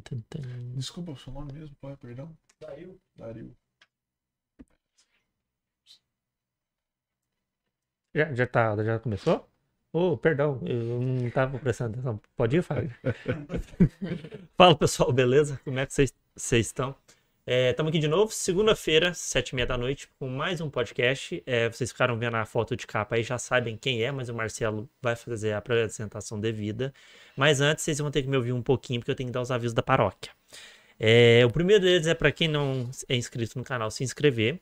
tum, tum. Desculpa o seu nome mesmo, é, perdão? Dario. Dario. Já, já, tá, já começou? Oh, perdão, eu não estava prestando atenção. Pode ir, Fábio? Fala pessoal, beleza? Como é que vocês estão? Estamos aqui de novo, segunda-feira, sete e meia da noite, com mais um podcast. É, vocês ficaram vendo a foto de capa aí, já sabem quem é, mas o Marcelo vai fazer a apresentação devida. Mas antes, vocês vão ter que me ouvir um pouquinho, porque eu tenho que dar os avisos da paróquia. É, o primeiro deles é para quem não é inscrito no canal se inscrever.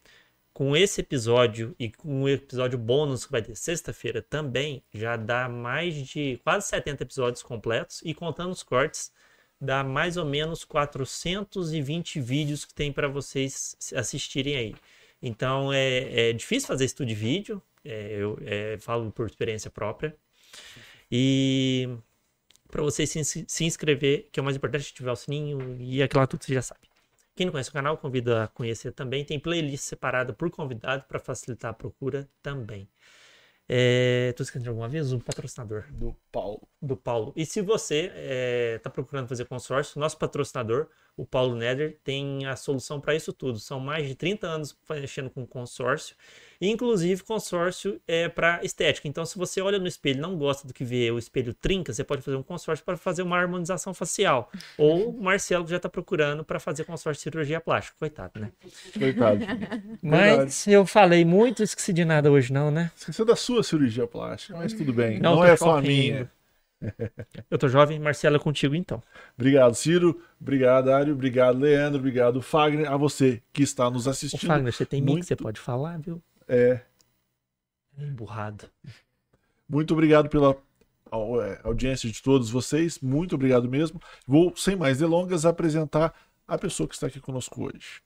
Com esse episódio e com o episódio bônus que vai ter sexta-feira também, já dá mais de quase 70 episódios completos e contando os cortes, dá mais ou menos 420 vídeos que tem para vocês assistirem aí. Então é, é difícil fazer estudo de vídeo, é, eu é, falo por experiência própria. E para vocês se, se inscrever, que é o mais importante, ativar o sininho e aquilo tudo você já sabe. Quem não conhece o canal, convido a conhecer também. Tem playlist separada por convidado para facilitar a procura também. É, tu esquecendo de alguma vez? O patrocinador Do Paulo. Do Paulo. E se você está procurando fazer consórcio, nosso patrocinador, o Paulo Neder, tem a solução para isso tudo. São mais de 30 anos mexendo com consórcio. E, inclusive, consórcio é para estética. Então, se você olha no espelho e não gosta do que vê, o espelho trinca, você pode fazer um consórcio para fazer uma harmonização facial. Ou o Marcelo que já está procurando para fazer consórcio de cirurgia plástica. Coitado, né? Coitado. Mas eu falei muito, esqueci de nada hoje não, né? Esqueceu da sua cirurgia plástica, mas tudo bem. Não, Não, é só a minha. Eu tô jovem, Marcelo é contigo então. Obrigado, Ciro. Obrigado, Dário. Obrigado, Leandro. Obrigado, Fagner. A você que está nos Ô, assistindo. Fagner, você tem mic, muito- você pode falar, viu? É, Emburrado. muito obrigado pela é, audiência de todos vocês. Muito obrigado mesmo. Vou, sem mais delongas, apresentar a pessoa que está aqui conosco hoje.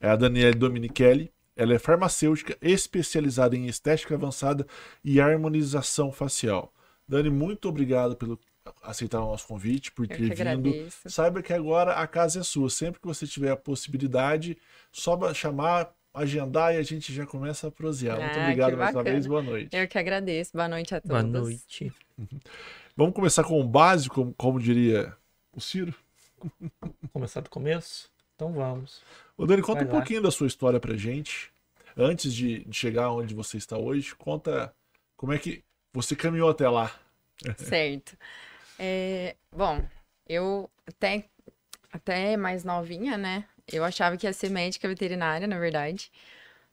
É a Daniele Dominichelli. Ela é farmacêutica especializada em estética avançada e harmonização facial. Dani, muito obrigado pelo aceitar o nosso convite, por ter vindo. agradeço. Saiba que agora a casa é sua. Sempre que você tiver a possibilidade, só chamar, agendar e a gente já começa a prosear. Muito Ah, obrigado que mais uma vez. Boa noite. Eu que agradeço. Boa noite a todos. Boa noite. Vamos começar com o básico, como, como diria o Ciro. Começar do começo? Então vamos. Ô Dani, conta Vai um lá. pouquinho da sua história pra gente. Antes de, de chegar onde você está hoje, conta como é que você caminhou até lá. Certo. É, bom, eu até, até mais novinha, né? Eu achava que ia ser médica veterinária, na verdade.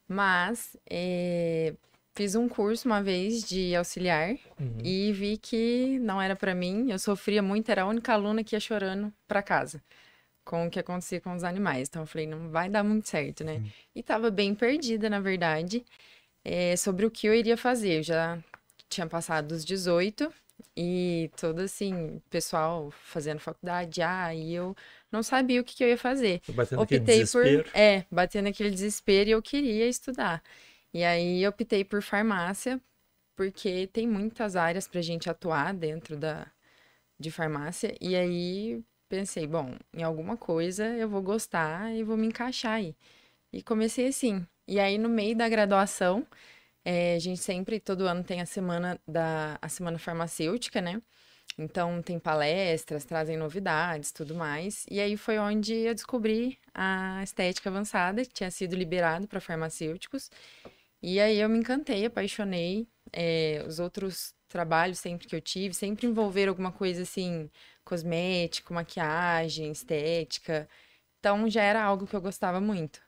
Mas é, fiz um curso uma vez de auxiliar Uhum. e vi que não era pra mim. Eu sofria muito, era a única aluna que ia chorando pra casa com o que acontecia com os animais. Então eu falei, não vai dar muito certo, né? E tava bem perdida, na verdade, é, sobre o que eu iria fazer. Eu já tinha passado dos 18 e todo assim, pessoal fazendo faculdade, ah, e eu não sabia o que, que eu ia fazer. Batendo Optei por, desespero. é, batendo aquele desespero e eu queria estudar. E aí eu optei por farmácia, porque tem muitas áreas pra gente atuar dentro da de farmácia. E aí pensei, bom, em alguma coisa eu vou gostar e vou me encaixar aí. E comecei assim. E aí no meio da graduação, eh, a gente sempre, todo ano tem a semana da a semana farmacêutica, né? Então tem palestras, trazem novidades, tudo mais. E aí foi onde eu descobri a estética avançada, que tinha sido liberado para farmacêuticos. E aí eu me encantei, apaixonei. Eh, os outros trabalhos sempre que eu tive, sempre envolveram alguma coisa assim, cosmético, maquiagem, estética. Então já era algo que eu gostava muito.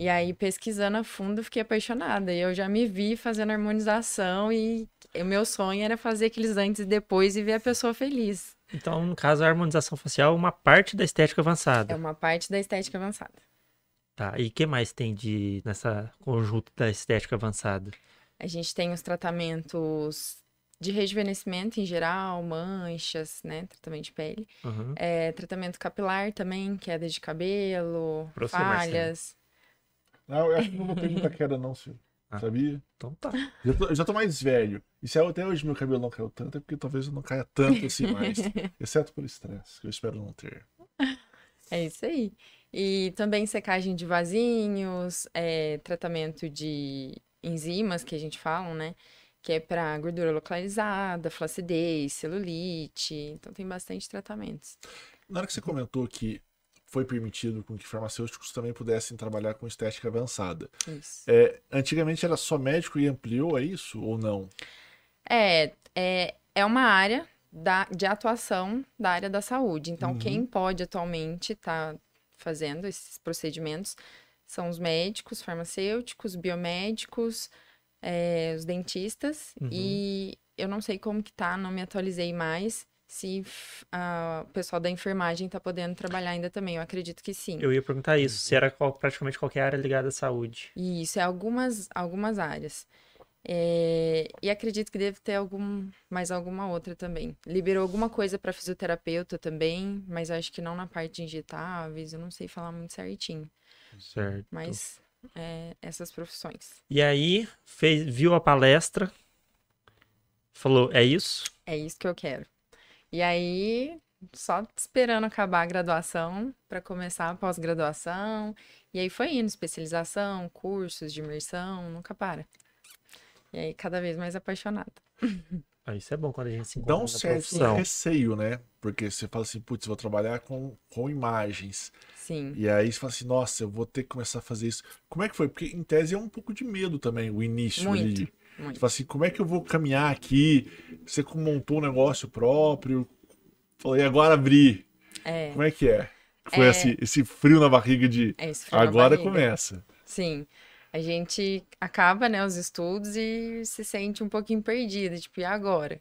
E aí, pesquisando a fundo, fiquei apaixonada. E eu já me vi fazendo harmonização e o meu sonho era fazer aqueles antes e depois e ver a pessoa feliz. Então, no caso, a harmonização facial é uma parte da estética É avançada. uma parte da estética avançada. Tá. E o que mais tem de nessa conjunto da estética avançada? A gente tem os tratamentos de rejuvenescimento em geral, manchas, né? Tratamento de pele. Uhum. É, tratamento capilar também, queda de cabelo, Pra você, Marcelo. Não, eu acho que não vou ter muita queda, não, Ciro. Ah. Sabia? Então tá. Já tô, eu já tô mais velho. E se até hoje meu cabelo não caiu tanto, é porque talvez eu não caia tanto assim mais. Exceto por estresse, que eu espero não ter. É isso aí. E também secagem de vasinhos, é, tratamento de enzimas que a gente fala, né? Que é para gordura localizada, flacidez, celulite. Então tem bastante tratamentos. Na hora que você comentou que foi permitido com que farmacêuticos também pudessem trabalhar com estética avançada. Isso. É, antigamente era só médico e ampliou, é isso ou não? É, é, é uma área da, de atuação da área da saúde. Então, Uhum. quem pode atualmente estar fazendo esses procedimentos são os médicos, farmacêuticos, biomédicos, é, os dentistas. Uhum. E eu não sei como que tá, não me atualizei mais. Se f- a- o pessoal da enfermagem tá podendo trabalhar ainda também. Eu acredito que sim. Eu ia perguntar isso, se era qual- praticamente qualquer área ligada à saúde. E isso é algumas, algumas áreas. É, e acredito que deve ter algum, mais alguma outra também. Liberou alguma coisa para fisioterapeuta também, mas acho que não na parte de injetáveis, eu não sei falar muito certinho. Certo. Mas é, essas profissões. E aí, fez, viu a palestra, falou, é isso? É isso que eu quero. E aí, só esperando acabar a graduação para começar a pós-graduação. E aí foi indo, especialização, cursos de imersão, nunca para. E aí, cada vez mais apaixonada. Ah, isso é bom quando a gente se Dá encontra um na certo profissão. receio, né? Porque você fala assim, putz, vou trabalhar com, com imagens. Sim. E aí você fala assim, nossa, eu vou ter que começar a fazer isso. Como é que foi? Porque em tese é um pouco de medo também, o início Muito, ali. Muito. Você fala assim, como é que eu vou caminhar aqui? Você montou um negócio próprio. Falei, agora abrir. É, Como é que é? Foi É. esse, esse frio na barriga de é agora barriga. começa. Sim. A gente acaba, né, os estudos e se sente um pouquinho perdida, tipo, e agora?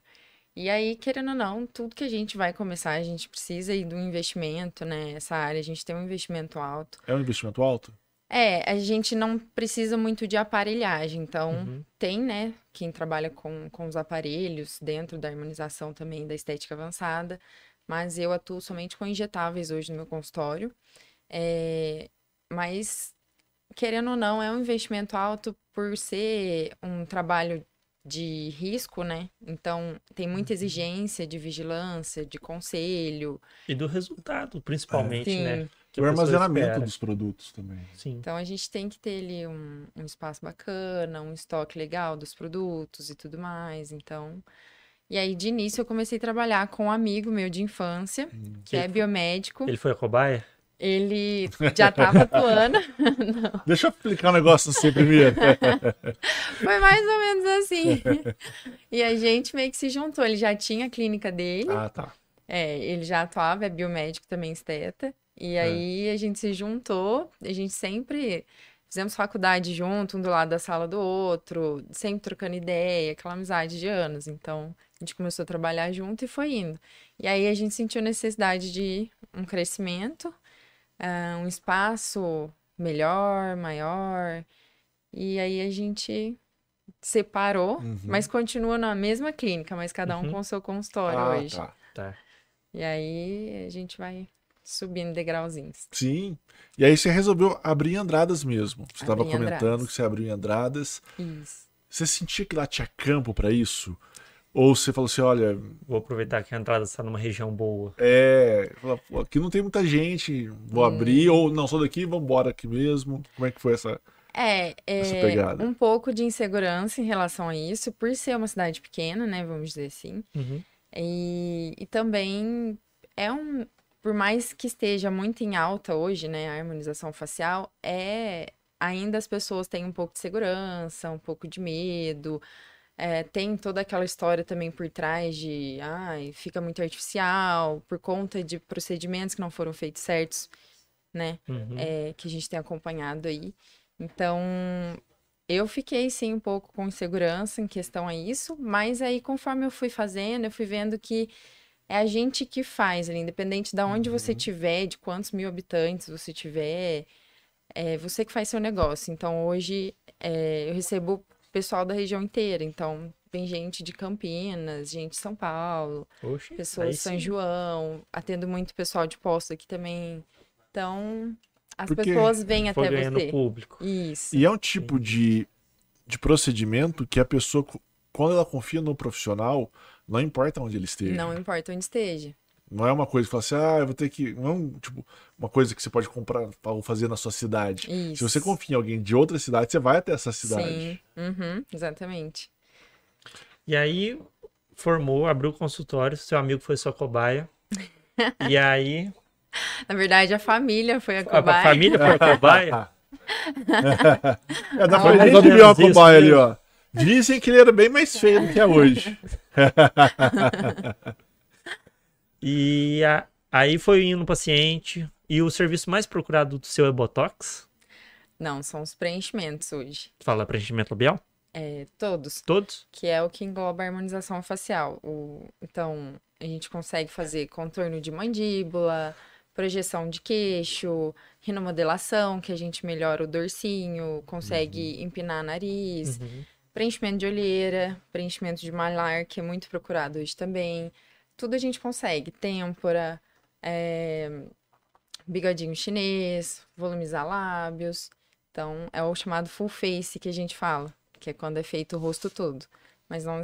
E aí, querendo ou não, tudo que a gente vai começar, a gente precisa aí do investimento, né? Essa área, a gente tem um investimento alto. É um investimento alto? É, a gente não precisa muito de aparelhagem, então Uhum. tem, né, quem trabalha com, com os aparelhos dentro da harmonização também da estética avançada, mas eu atuo somente com injetáveis hoje no meu consultório. É, mas, querendo ou não, é um investimento alto por ser um trabalho de risco, né? Então, tem muita exigência de vigilância, de conselho. E do resultado, principalmente, Sim. né? Que o armazenamento espera. dos produtos também. Sim. Então a gente tem que ter ali um, um espaço bacana, um estoque legal dos produtos e tudo mais. Então. E aí, de início, eu comecei a trabalhar com um amigo meu de infância, que é Ele- biomédico. Ele foi a cobaia? Ele já estava atuando. Deixa eu explicar um negócio assim primeiro. Foi mais ou menos assim. E a gente meio que se juntou. Ele já tinha a clínica dele. ah, tá. É, ele já atuava, é biomédico também, esteta. E aí a gente se juntou, a gente sempre fizemos faculdade junto, um do lado da sala do outro, sempre trocando ideia, aquela amizade de anos. Então a gente começou a trabalhar junto e foi indo. E aí a gente sentiu necessidade de um crescimento, ah, um espaço melhor, maior. E aí a gente separou, Uhum. mas continua na mesma clínica, mas cada um Uhum. com o seu consultório Ah, hoje. tá. Tá. E aí a gente vai subindo degrauzinhos. Sim. E aí você resolveu abrir em Andradas mesmo. Você estava comentando Andradas. que você abriu em Andradas. Isso. Você sentia que lá tinha campo para isso? Ou você falou assim, olha, Vou aproveitar que a entrada está numa região boa. é, fala, "Pô, aqui não tem muita gente, vou Hum. abrir, ou não, sou daqui, vamos embora aqui mesmo. Como é que foi essa? É, Essa é pegada. um pouco de insegurança em relação a isso, por ser uma cidade pequena, né? Vamos dizer assim. Uhum. E, e também é um. Por mais que esteja muito em alta hoje, né? A harmonização facial, é. Ainda as pessoas têm um pouco de segurança, um pouco de medo. É, tem toda aquela história também por trás de, ai, fica muito artificial, por conta de procedimentos que não foram feitos certos, né? Uhum. é, que a gente tem acompanhado aí. Então, eu fiquei sim um pouco com insegurança em questão a isso, mas aí conforme eu fui fazendo, eu fui vendo que é a gente que faz ali, independente de onde você tiver, de quantos mil habitantes você tiver, é você que faz seu negócio. Então, hoje é, eu recebo pessoal da região inteira, então vem gente de Campinas, gente de São Paulo, Oxe, pessoas de São sim. João, atendo muito pessoal de posto aqui também. Então, as Porque pessoas vêm até você. público. Isso. E é um tipo de, de procedimento que a pessoa, quando ela confia no profissional, não importa onde ele esteja. Não importa onde esteja. Não é uma coisa que fala assim, ah, eu vou ter que. Não tipo, uma coisa que você pode comprar ou fazer na sua cidade. Se Isso. você confia em alguém de outra cidade, você vai até essa cidade. Sim. Uhum, exatamente. E aí, formou, abriu o consultório, seu amigo foi sua cobaia. E aí, Na verdade, a família foi a cobaia. a família foi a cobaia. É, dá Ah, pra ver uma isso cobaia ali, ó. Dizem que ele era bem mais feio do que é hoje. E a- aí foi indo no paciente. E o serviço mais procurado do seu é Botox? Não, são os preenchimentos hoje. Fala preenchimento labial? É, todos. Todos? Que é o que engloba a harmonização facial. O- Então, a gente consegue fazer contorno de mandíbula, projeção de queixo, rinomodelação, que a gente melhora o dorsinho, consegue empinar nariz, Uhum. Preenchimento de olheira, preenchimento de malar, que é muito procurado hoje também. Tudo a gente consegue. Têmpora, é, bigodinho chinês, volumizar lábios. Então, é o chamado full face que a gente fala, que é quando é feito o rosto todo. Mas não,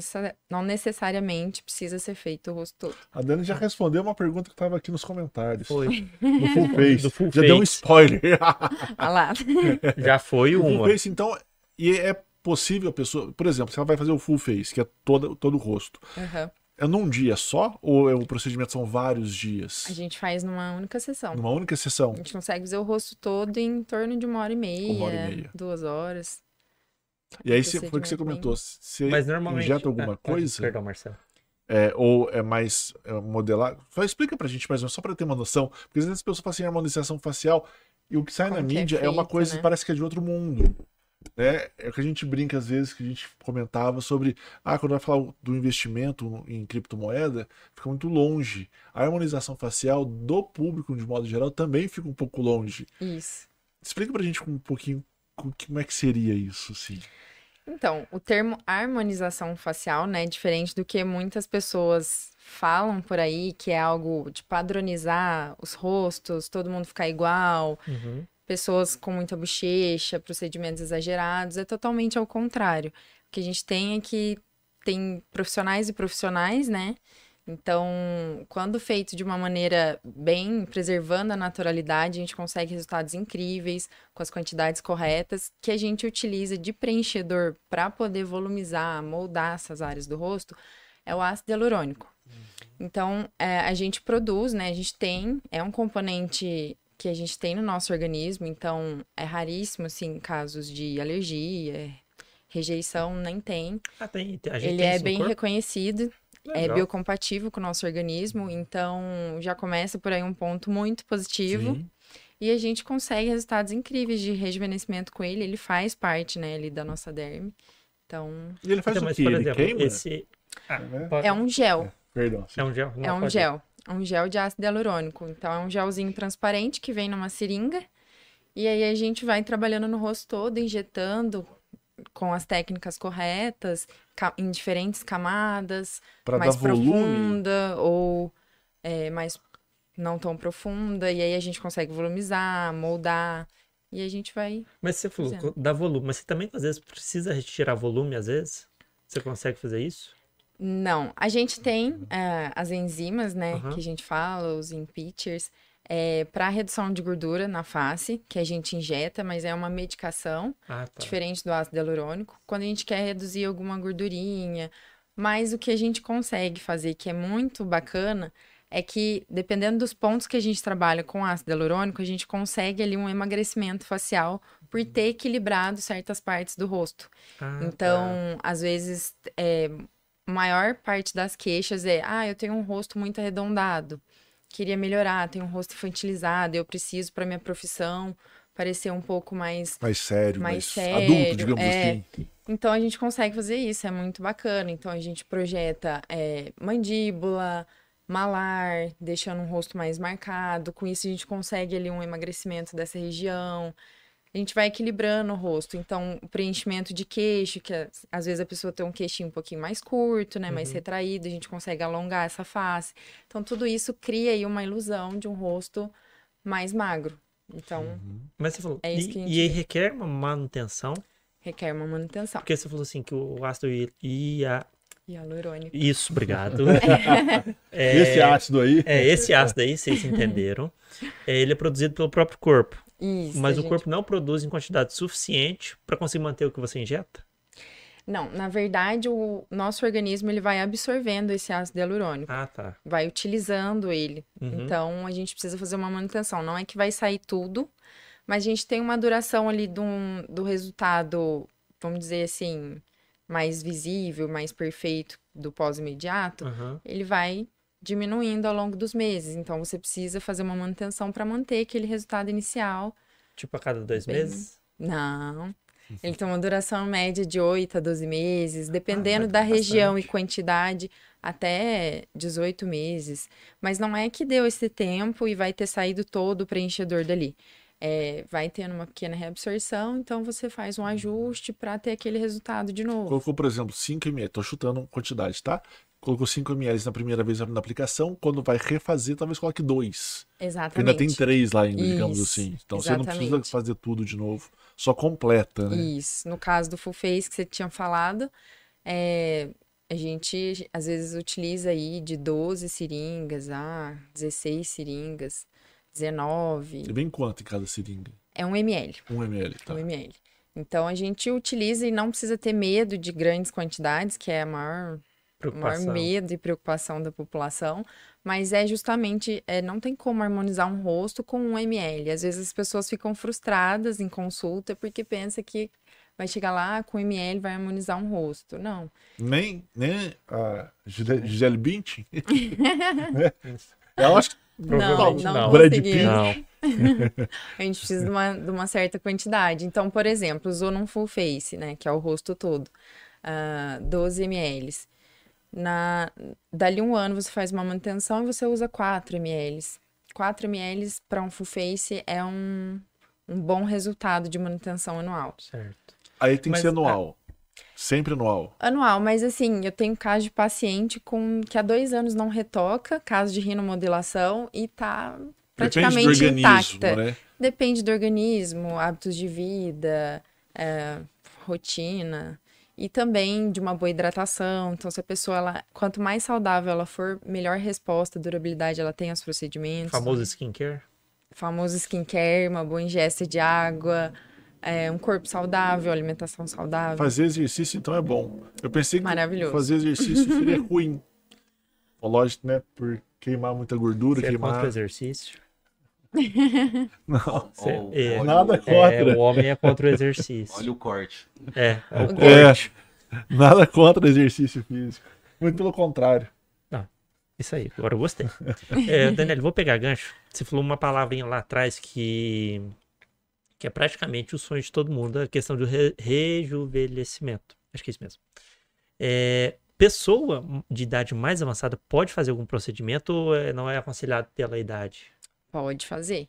não necessariamente precisa ser feito o rosto todo. A Dani já respondeu uma pergunta que estava aqui nos comentários. Foi. No full face. Do full já deu um face. spoiler. Ah lá. Já foi o full uma. face, então, e é possível a pessoa, por exemplo, se ela vai fazer o full face, que é todo, todo o rosto, Aham. é num dia só ou é, o procedimento são vários dias? A gente faz numa única sessão. Numa única sessão? A gente consegue fazer o rosto todo em torno de uma hora e meia, Uma hora e meia. duas horas. E aí cê- foi o que você comentou. Você Mas normalmente. injeta alguma Ah, coisa? Perdão, Marcelo. É, ou é mais é, modelar? Só explica pra gente mais ou menos, só pra ter uma noção. Porque às vezes as pessoas falam assim, harmonização facial, e o que sai Como na que é mídia é, uma feito, coisa que né? parece que é de outro mundo. Né? É o que a gente brinca às vezes, que a gente comentava sobre, ah, quando vai falar do investimento em criptomoeda, fica muito longe. A harmonização facial do público, de modo geral, também fica um pouco longe. Isso. Explica pra gente um pouquinho co- como é que seria isso, assim. Então, o termo harmonização facial, né, é diferente do que muitas pessoas falam por aí, que é algo de padronizar os rostos, todo mundo ficar igual, Uhum. Pessoas com muita bochecha, procedimentos exagerados, é totalmente ao contrário. O que a gente tem é que tem profissionais e profissionais, né? Então, quando feito de uma maneira bem preservando a naturalidade, a gente consegue resultados incríveis, com as quantidades corretas, que a gente utiliza de preenchedor para poder volumizar, moldar essas áreas do rosto, é o ácido hialurônico. Então, é, a gente produz, né? A gente tem, é um componente que a gente tem no nosso organismo, então é raríssimo, assim, casos de alergia, rejeição, nem tem. Ah, tem. tem- A gente Ele tem é bem corpo? reconhecido, é Legal. biocompatível com o nosso organismo, então já começa por aí um ponto muito positivo. Sim. E a gente consegue resultados incríveis de rejuvenescimento com ele, ele faz parte, né, ali da nossa derme. Então, E ele faz Então, o mas, quê? por Ele exemplo, queima? esse. Ah, né? pode- é um gel. Perdão. sim. É um gel? É Não, um pode- gel. É um gel de ácido hialurônico. Então, é um gelzinho transparente que vem numa seringa. E aí a gente vai trabalhando no rosto todo, injetando com as técnicas corretas, em diferentes camadas, Pra mais dar volume. profunda ou é, mais não tão profunda. E aí a gente consegue volumizar, moldar. E a gente vai. Mas você falou, dá volume. Mas você também, às vezes, precisa retirar volume, às vezes? Você consegue fazer isso? Não, a gente tem é, as enzimas, né, Aham. que a gente fala, os impeachers, é, para redução de gordura na face, que a gente injeta, mas é uma medicação, Ah, tá. diferente do ácido hialurônico, quando a gente quer reduzir alguma gordurinha. Mas o que a gente consegue fazer, que é muito bacana, é que, dependendo dos pontos que a gente trabalha com ácido hialurônico, a gente consegue ali um emagrecimento facial por ter equilibrado certas partes do rosto. Ah, tá. Então, às vezes, é, maior parte das queixas é: ah, eu tenho um rosto muito arredondado, queria melhorar, tenho um rosto infantilizado, eu preciso para minha profissão parecer um pouco mais. Mais sério, Mais mais, sério, adulto, digamos é. assim. Então, a gente consegue fazer isso, é muito bacana. Então, a gente projeta é, mandíbula, malar, deixando um rosto mais marcado. Com isso, a gente consegue ali um emagrecimento dessa região. A gente vai equilibrando o rosto. Então, o preenchimento de queixo, que às- às vezes a pessoa tem um queixinho um pouquinho mais curto, né? Mais Uhum. retraído, a gente consegue alongar essa face. Então, tudo isso cria aí uma ilusão de um rosto mais magro. Então, Mas você falou. É isso e, que a gente e aí vê. requer uma manutenção? requer uma manutenção. Porque você falou assim que o ácido ia. Hialurônico. Isso, obrigado. é, Esse ácido aí. é, esse ácido aí, vocês entenderam. É, ele é produzido pelo próprio corpo. Isso. Mas a o gente corpo não produz em quantidade suficiente para conseguir manter o que você injeta? Não, na verdade, o nosso organismo ele vai absorvendo esse ácido hialurônico, Ah, tá. vai utilizando ele. Uhum. Então, a gente precisa fazer uma manutenção. Não é que vai sair tudo, mas a gente tem uma duração ali do, do resultado, vamos dizer assim, mais visível, mais perfeito do pós-imediato. Aham. Ele vai diminuindo ao longo dos meses. Então, você precisa fazer uma manutenção para manter aquele resultado inicial. Tipo a cada dois Bem- meses? Não. Ele tem uma duração média de 8 a 12 meses, dependendo vai da bastante. região e quantidade, até 18 meses. Mas não é que deu esse tempo e vai ter saído todo o preenchedor dali. É, vai tendo uma pequena reabsorção, então você faz um ajuste para ter aquele resultado de novo. Colocou, por exemplo, 5 ml. Tô chutando quantidade, tá? Colocou 5 ml na primeira vez na aplicação. Quando vai refazer, talvez coloque 2. Exatamente. Ainda tem 3 lá ainda, digamos Isso, assim. Então você não precisa exatamente. fazer tudo de novo. Só completa, né? Isso. No caso do full face que você tinha falado, é, a gente às vezes utiliza aí de 12 seringas a 16 seringas, 19. E vem quanto em cada seringa? É um ml, 1 ml, tá? um ml. Então a gente utiliza e não precisa ter medo de grandes quantidades, que é a maior, maior medo e preocupação da população, mas é justamente, é, não tem como harmonizar um rosto com um ml. Às vezes as pessoas ficam frustradas em consulta porque pensa que vai chegar lá com ml vai harmonizar um rosto. Não. Nem, nem a Gisele Bündchen? Eu acho que Não, Provavelmente não, não. Brad. Pitt. Não. A gente precisa de uma, de uma certa quantidade. Então, por exemplo, usou num full face, né? Que é o rosto todo. ah, 12 ml. Na, dali um ano você faz uma manutenção e você usa 4 ml. 4 ml para um full face é um, um bom resultado de manutenção anual. Certo. aí tem que Mas, ser anual. Sempre anual. Anual, mas assim, eu tenho caso de paciente com que há dois anos não retoca, caso de rinomodelação, e tá Depende do praticamente organismo, intacta. né? Depende do organismo, hábitos de vida, é, rotina e também de uma boa hidratação. Então, se a pessoa, ela, quanto mais saudável ela for, melhor resposta, durabilidade ela tem aos procedimentos. Famoso skincare? famoso skincare, uma boa ingesta de água, é, um corpo saudável, alimentação saudável. Fazer exercício, então, é bom. Eu pensei que Maravilhoso. fazer exercício seria ruim. Lógico, né? Por queimar muita gordura, Você é queimar. exercício? Não, é, olha- nada é, contra. o homem é contra o exercício. Olha o corte. É, é o O É, corte. nada contra exercício físico. Muito pelo contrário. Isso aí, agora eu gostei. É, Daniel, vou pegar gancho. Você falou uma palavrinha lá atrás que, que é praticamente o sonho de todo mundo, a questão do re- rejuvenescimento. Acho que é isso mesmo. É, pessoa de idade mais avançada pode fazer algum procedimento ou é- não é aconselhado pela idade? Pode fazer.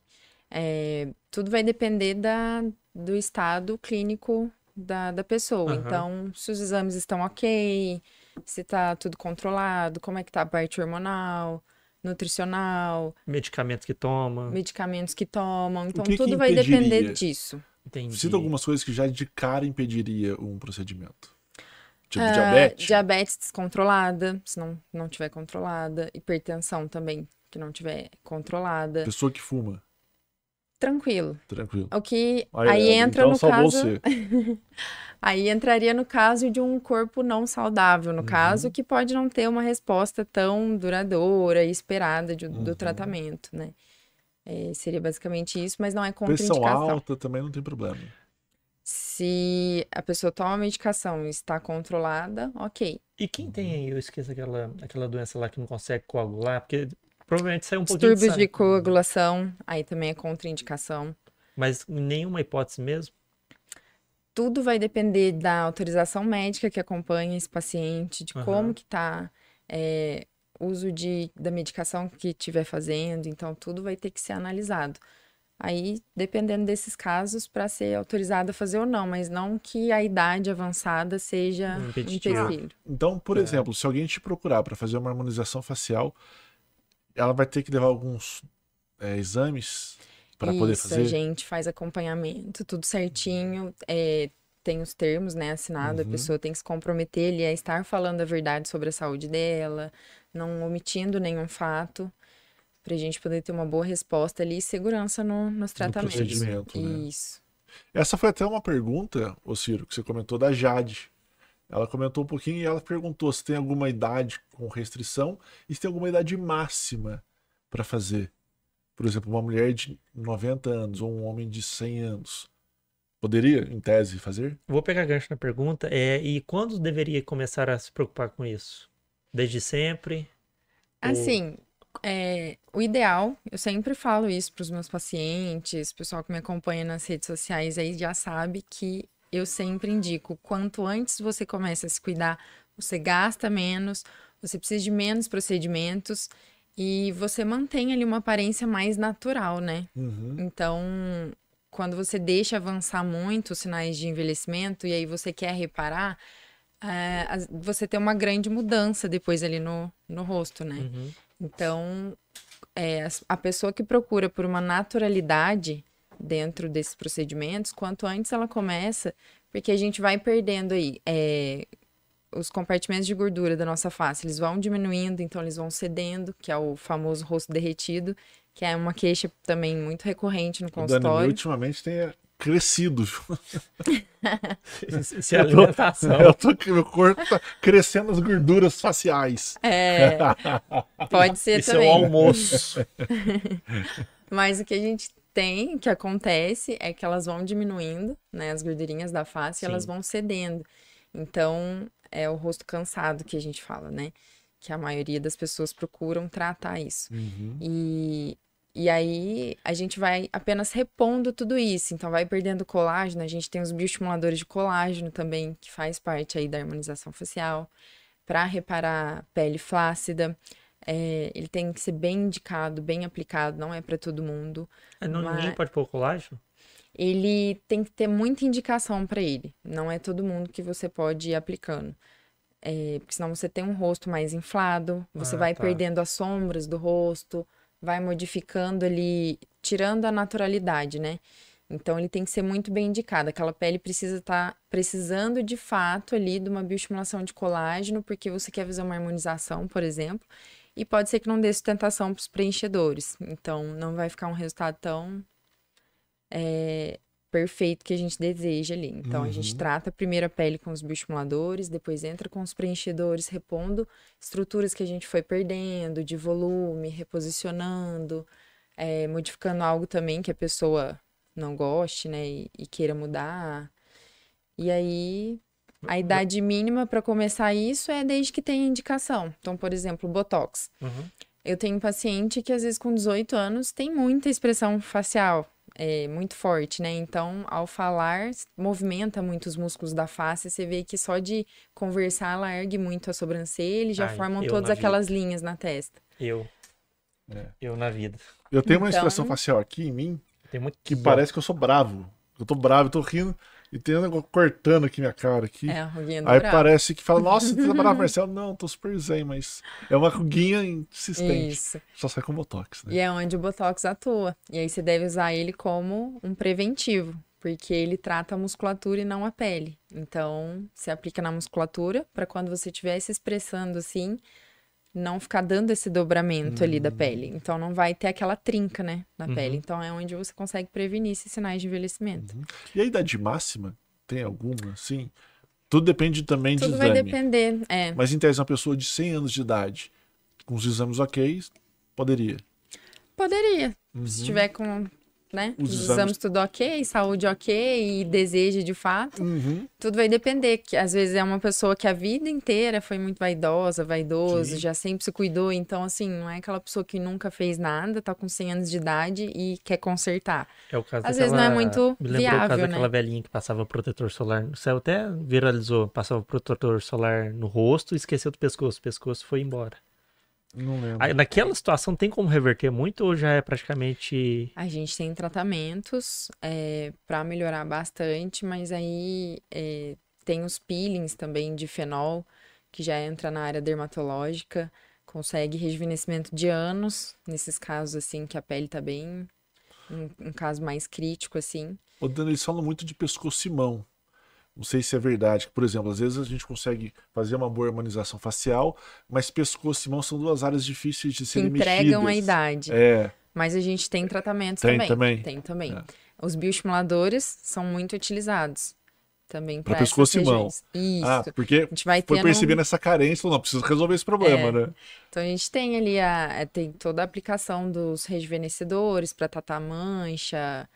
É, tudo vai depender da, do estado clínico da, da pessoa. Aham. Então, se os exames estão ok, se tá tudo controlado, como é que tá a parte hormonal, nutricional, Medicamentos que toma? medicamentos que tomam. Então, que que tudo vai depender disso. Entendi. Cita algumas coisas que já de cara impediria um procedimento. Tipo Ah, diabetes. diabetes descontrolada, se não, não tiver controlada. Hipertensão também, que não tiver controlada. Pessoa que fuma. Tranquilo. Tranquilo. O que Aí, aí, é, entra então no caso. você. Aí entraria no caso de um corpo não saudável, Uhum. no caso, que pode não ter uma resposta tão duradoura e esperada de- do Uhum. tratamento, né? É, seria basicamente isso, mas não é Pressão contraindicação. alta também não tem problema. Se a pessoa toma a medicação e está controlada, ok. E quem tem aí, eu esqueço aquela, aquela doença lá que não consegue coagular, porque provavelmente saiu um pouquinho de Distúrbios de sangue. coagulação, aí também é contraindicação. Mas nenhuma hipótese mesmo? Tudo vai depender da autorização médica que acompanha esse paciente, de Aham. como que tá é, uso de, da medicação que estiver fazendo, então tudo vai ter que ser analisado. Aí, dependendo desses casos, para ser autorizado a fazer ou não, mas não que a idade avançada seja Um empecilho. Então, por É. exemplo, se alguém te procurar para fazer uma harmonização facial, ela vai ter que levar alguns é, exames para poder Isso, a fazer. gente faz acompanhamento, tudo certinho, é, tem os termos, né, assinado, Uhum. a pessoa tem que se comprometer ali a estar falando a verdade sobre a saúde dela, não omitindo nenhum fato, pra gente poder ter uma boa resposta ali e segurança no- nos tratamentos. procedimento, né? Isso. Essa foi até uma pergunta, ô Ciro, que você comentou da Jade. Ela comentou um pouquinho e ela perguntou se tem alguma idade com restrição e se tem alguma idade máxima para fazer. Por exemplo, uma mulher de 90 anos ou um homem de 100 anos. Poderia, em tese, fazer? Vou pegar gancho na pergunta. É, e quando deveria começar a se preocupar com isso? Desde sempre? Assim, é, o ideal, eu sempre falo isso para os meus pacientes, o pessoal que me acompanha nas redes sociais aí já sabe que eu sempre indico, quanto antes você começa a se cuidar, você gasta menos, você precisa de menos procedimentos e você mantém ali uma aparência mais natural, né? Uhum. Então, quando você deixa avançar muito os sinais de envelhecimento e aí você quer reparar, é, você tem uma grande mudança depois ali no, no rosto, né? Uhum. Então, é, a pessoa que procura por uma naturalidade dentro desses procedimentos, quanto antes ela começa, porque a gente vai perdendo aí é, os compartimentos de gordura da nossa face, eles vão diminuindo, então eles vão cedendo, que é o famoso rosto derretido, que é uma queixa também muito recorrente no O Dani, consultório. ultimamente tem crescido. Se- Se a alimentação. Eu tô, meu corpo tá crescendo as gorduras faciais. É, pode ser Esse é o também. almoço. Mas o que a gente tem, que acontece, é que elas vão diminuindo, né? As gordurinhas da face, Sim. elas vão cedendo. Então, é o rosto cansado que a gente fala, né? Que a maioria das pessoas procuram tratar isso. Uhum. E, e aí a gente vai apenas repondo tudo isso. Então vai perdendo colágeno. A gente tem os bioestimuladores de colágeno também, que faz parte aí da harmonização facial, para reparar pele flácida. É, ele tem que ser bem indicado, bem aplicado, não é para todo mundo. Não, Mas- Ninguém pode pôr colágeno? Ele tem que ter muita indicação para ele. Não é todo mundo que você pode ir aplicando. É, porque senão você tem um rosto mais inflado, você Ah, vai tá. perdendo as sombras do rosto, vai modificando ali, tirando a naturalidade, né? Então ele tem que ser muito bem indicado. Aquela pele precisa estar precisando de fato ali de uma bioestimulação de colágeno, porque você quer fazer uma harmonização, por exemplo, e pode ser que não dê sustentação para os preenchedores. Então não vai ficar um resultado tão é, perfeito que a gente deseja ali. Então a gente Uhum. trata primeiro a pele com os bioestimuladores, depois entra com os preenchedores, repondo estruturas que a gente foi perdendo, de volume, reposicionando, é, modificando algo também que a pessoa não goste, né, e, e queira mudar. E aí, a idade mínima para começar isso é desde que tenha indicação. Então, por exemplo, Botox. Uhum. Eu tenho um paciente que às vezes com 18 anos tem muita expressão facial, é muito forte, né? Então, ao falar, movimenta muito os músculos da face. Você vê que só de conversar, ela ergue muito a sobrancelha e já Ai, formam todas aquelas linhas na testa. Eu. É. Eu na vida. Eu tenho uma Então- expressão facial aqui em mim Tem muito que parece que eu sou bravo. Eu tô bravo, eu tô rindo e tem um negócio cortando aqui minha cara aqui. É ruguinha do Aí bravo. parece que fala, nossa, você tá bravo, Marcelo. Não, tô super zen, mas é uma ruguinha insistente. Isso. Só sai com Botox, né? E é onde o Botox atua. E aí você deve usar ele como um preventivo, porque ele trata a musculatura e não a pele. Então, você aplica na musculatura para quando você estiver se expressando assim, não ficar dando esse dobramento ali da pele. Então, não vai ter aquela trinca, né, na Uhum. pele. Então, é onde você consegue prevenir esses sinais de envelhecimento. E a idade máxima? Tem alguma? Sim. Tudo depende também de Tudo vai exame. depender. É. Mas em tese, uma pessoa de 100 anos de idade, com os exames ok, poderia. Poderia. Uhum. Se tiver com, né, Os exames- exames tudo ok, saúde ok e deseja de fato, Uhum. Tudo vai depender, que às vezes é uma pessoa que a vida inteira foi muito vaidosa, vaidoso, Sim. já sempre se cuidou, então assim, não é aquela pessoa que nunca fez nada, tá com 100 anos de idade e quer consertar. É o caso Às vezes não é daquela- muito Me lembrou o viável, caso né? daquela velhinha que passava protetor solar. O céu até viralizou. Passava protetor solar no rosto e esqueceu do pescoço. O pescoço foi embora. Não lembro. Aí, naquela situação tem como reverter muito ou já é praticamente. A gente tem tratamentos é, para melhorar bastante, mas aí é, tem os peelings também de fenol, que já entra na área dermatológica, consegue rejuvenescimento de anos, nesses casos assim que a pele tá bem, um, um caso mais crítico assim. O Dani, eles falam muito de pescoço e mão. Não sei se é verdade. Por exemplo, às vezes a gente consegue fazer uma boa harmonização facial, mas pescoço e mão são duas áreas difíceis de Que serem entregam a mexidas. idade. É, Mas a gente tem tratamentos Tem também. também? Tem também. É. Os bioestimuladores são muito utilizados. também para pescoço e mão. Isso. Ah, porque a gente vai foi percebendo essa carência, falou, não, precisa resolver esse problema, É. né? Então a gente tem ali a, é, tem toda a aplicação dos rejuvenescedores para tratar mancha,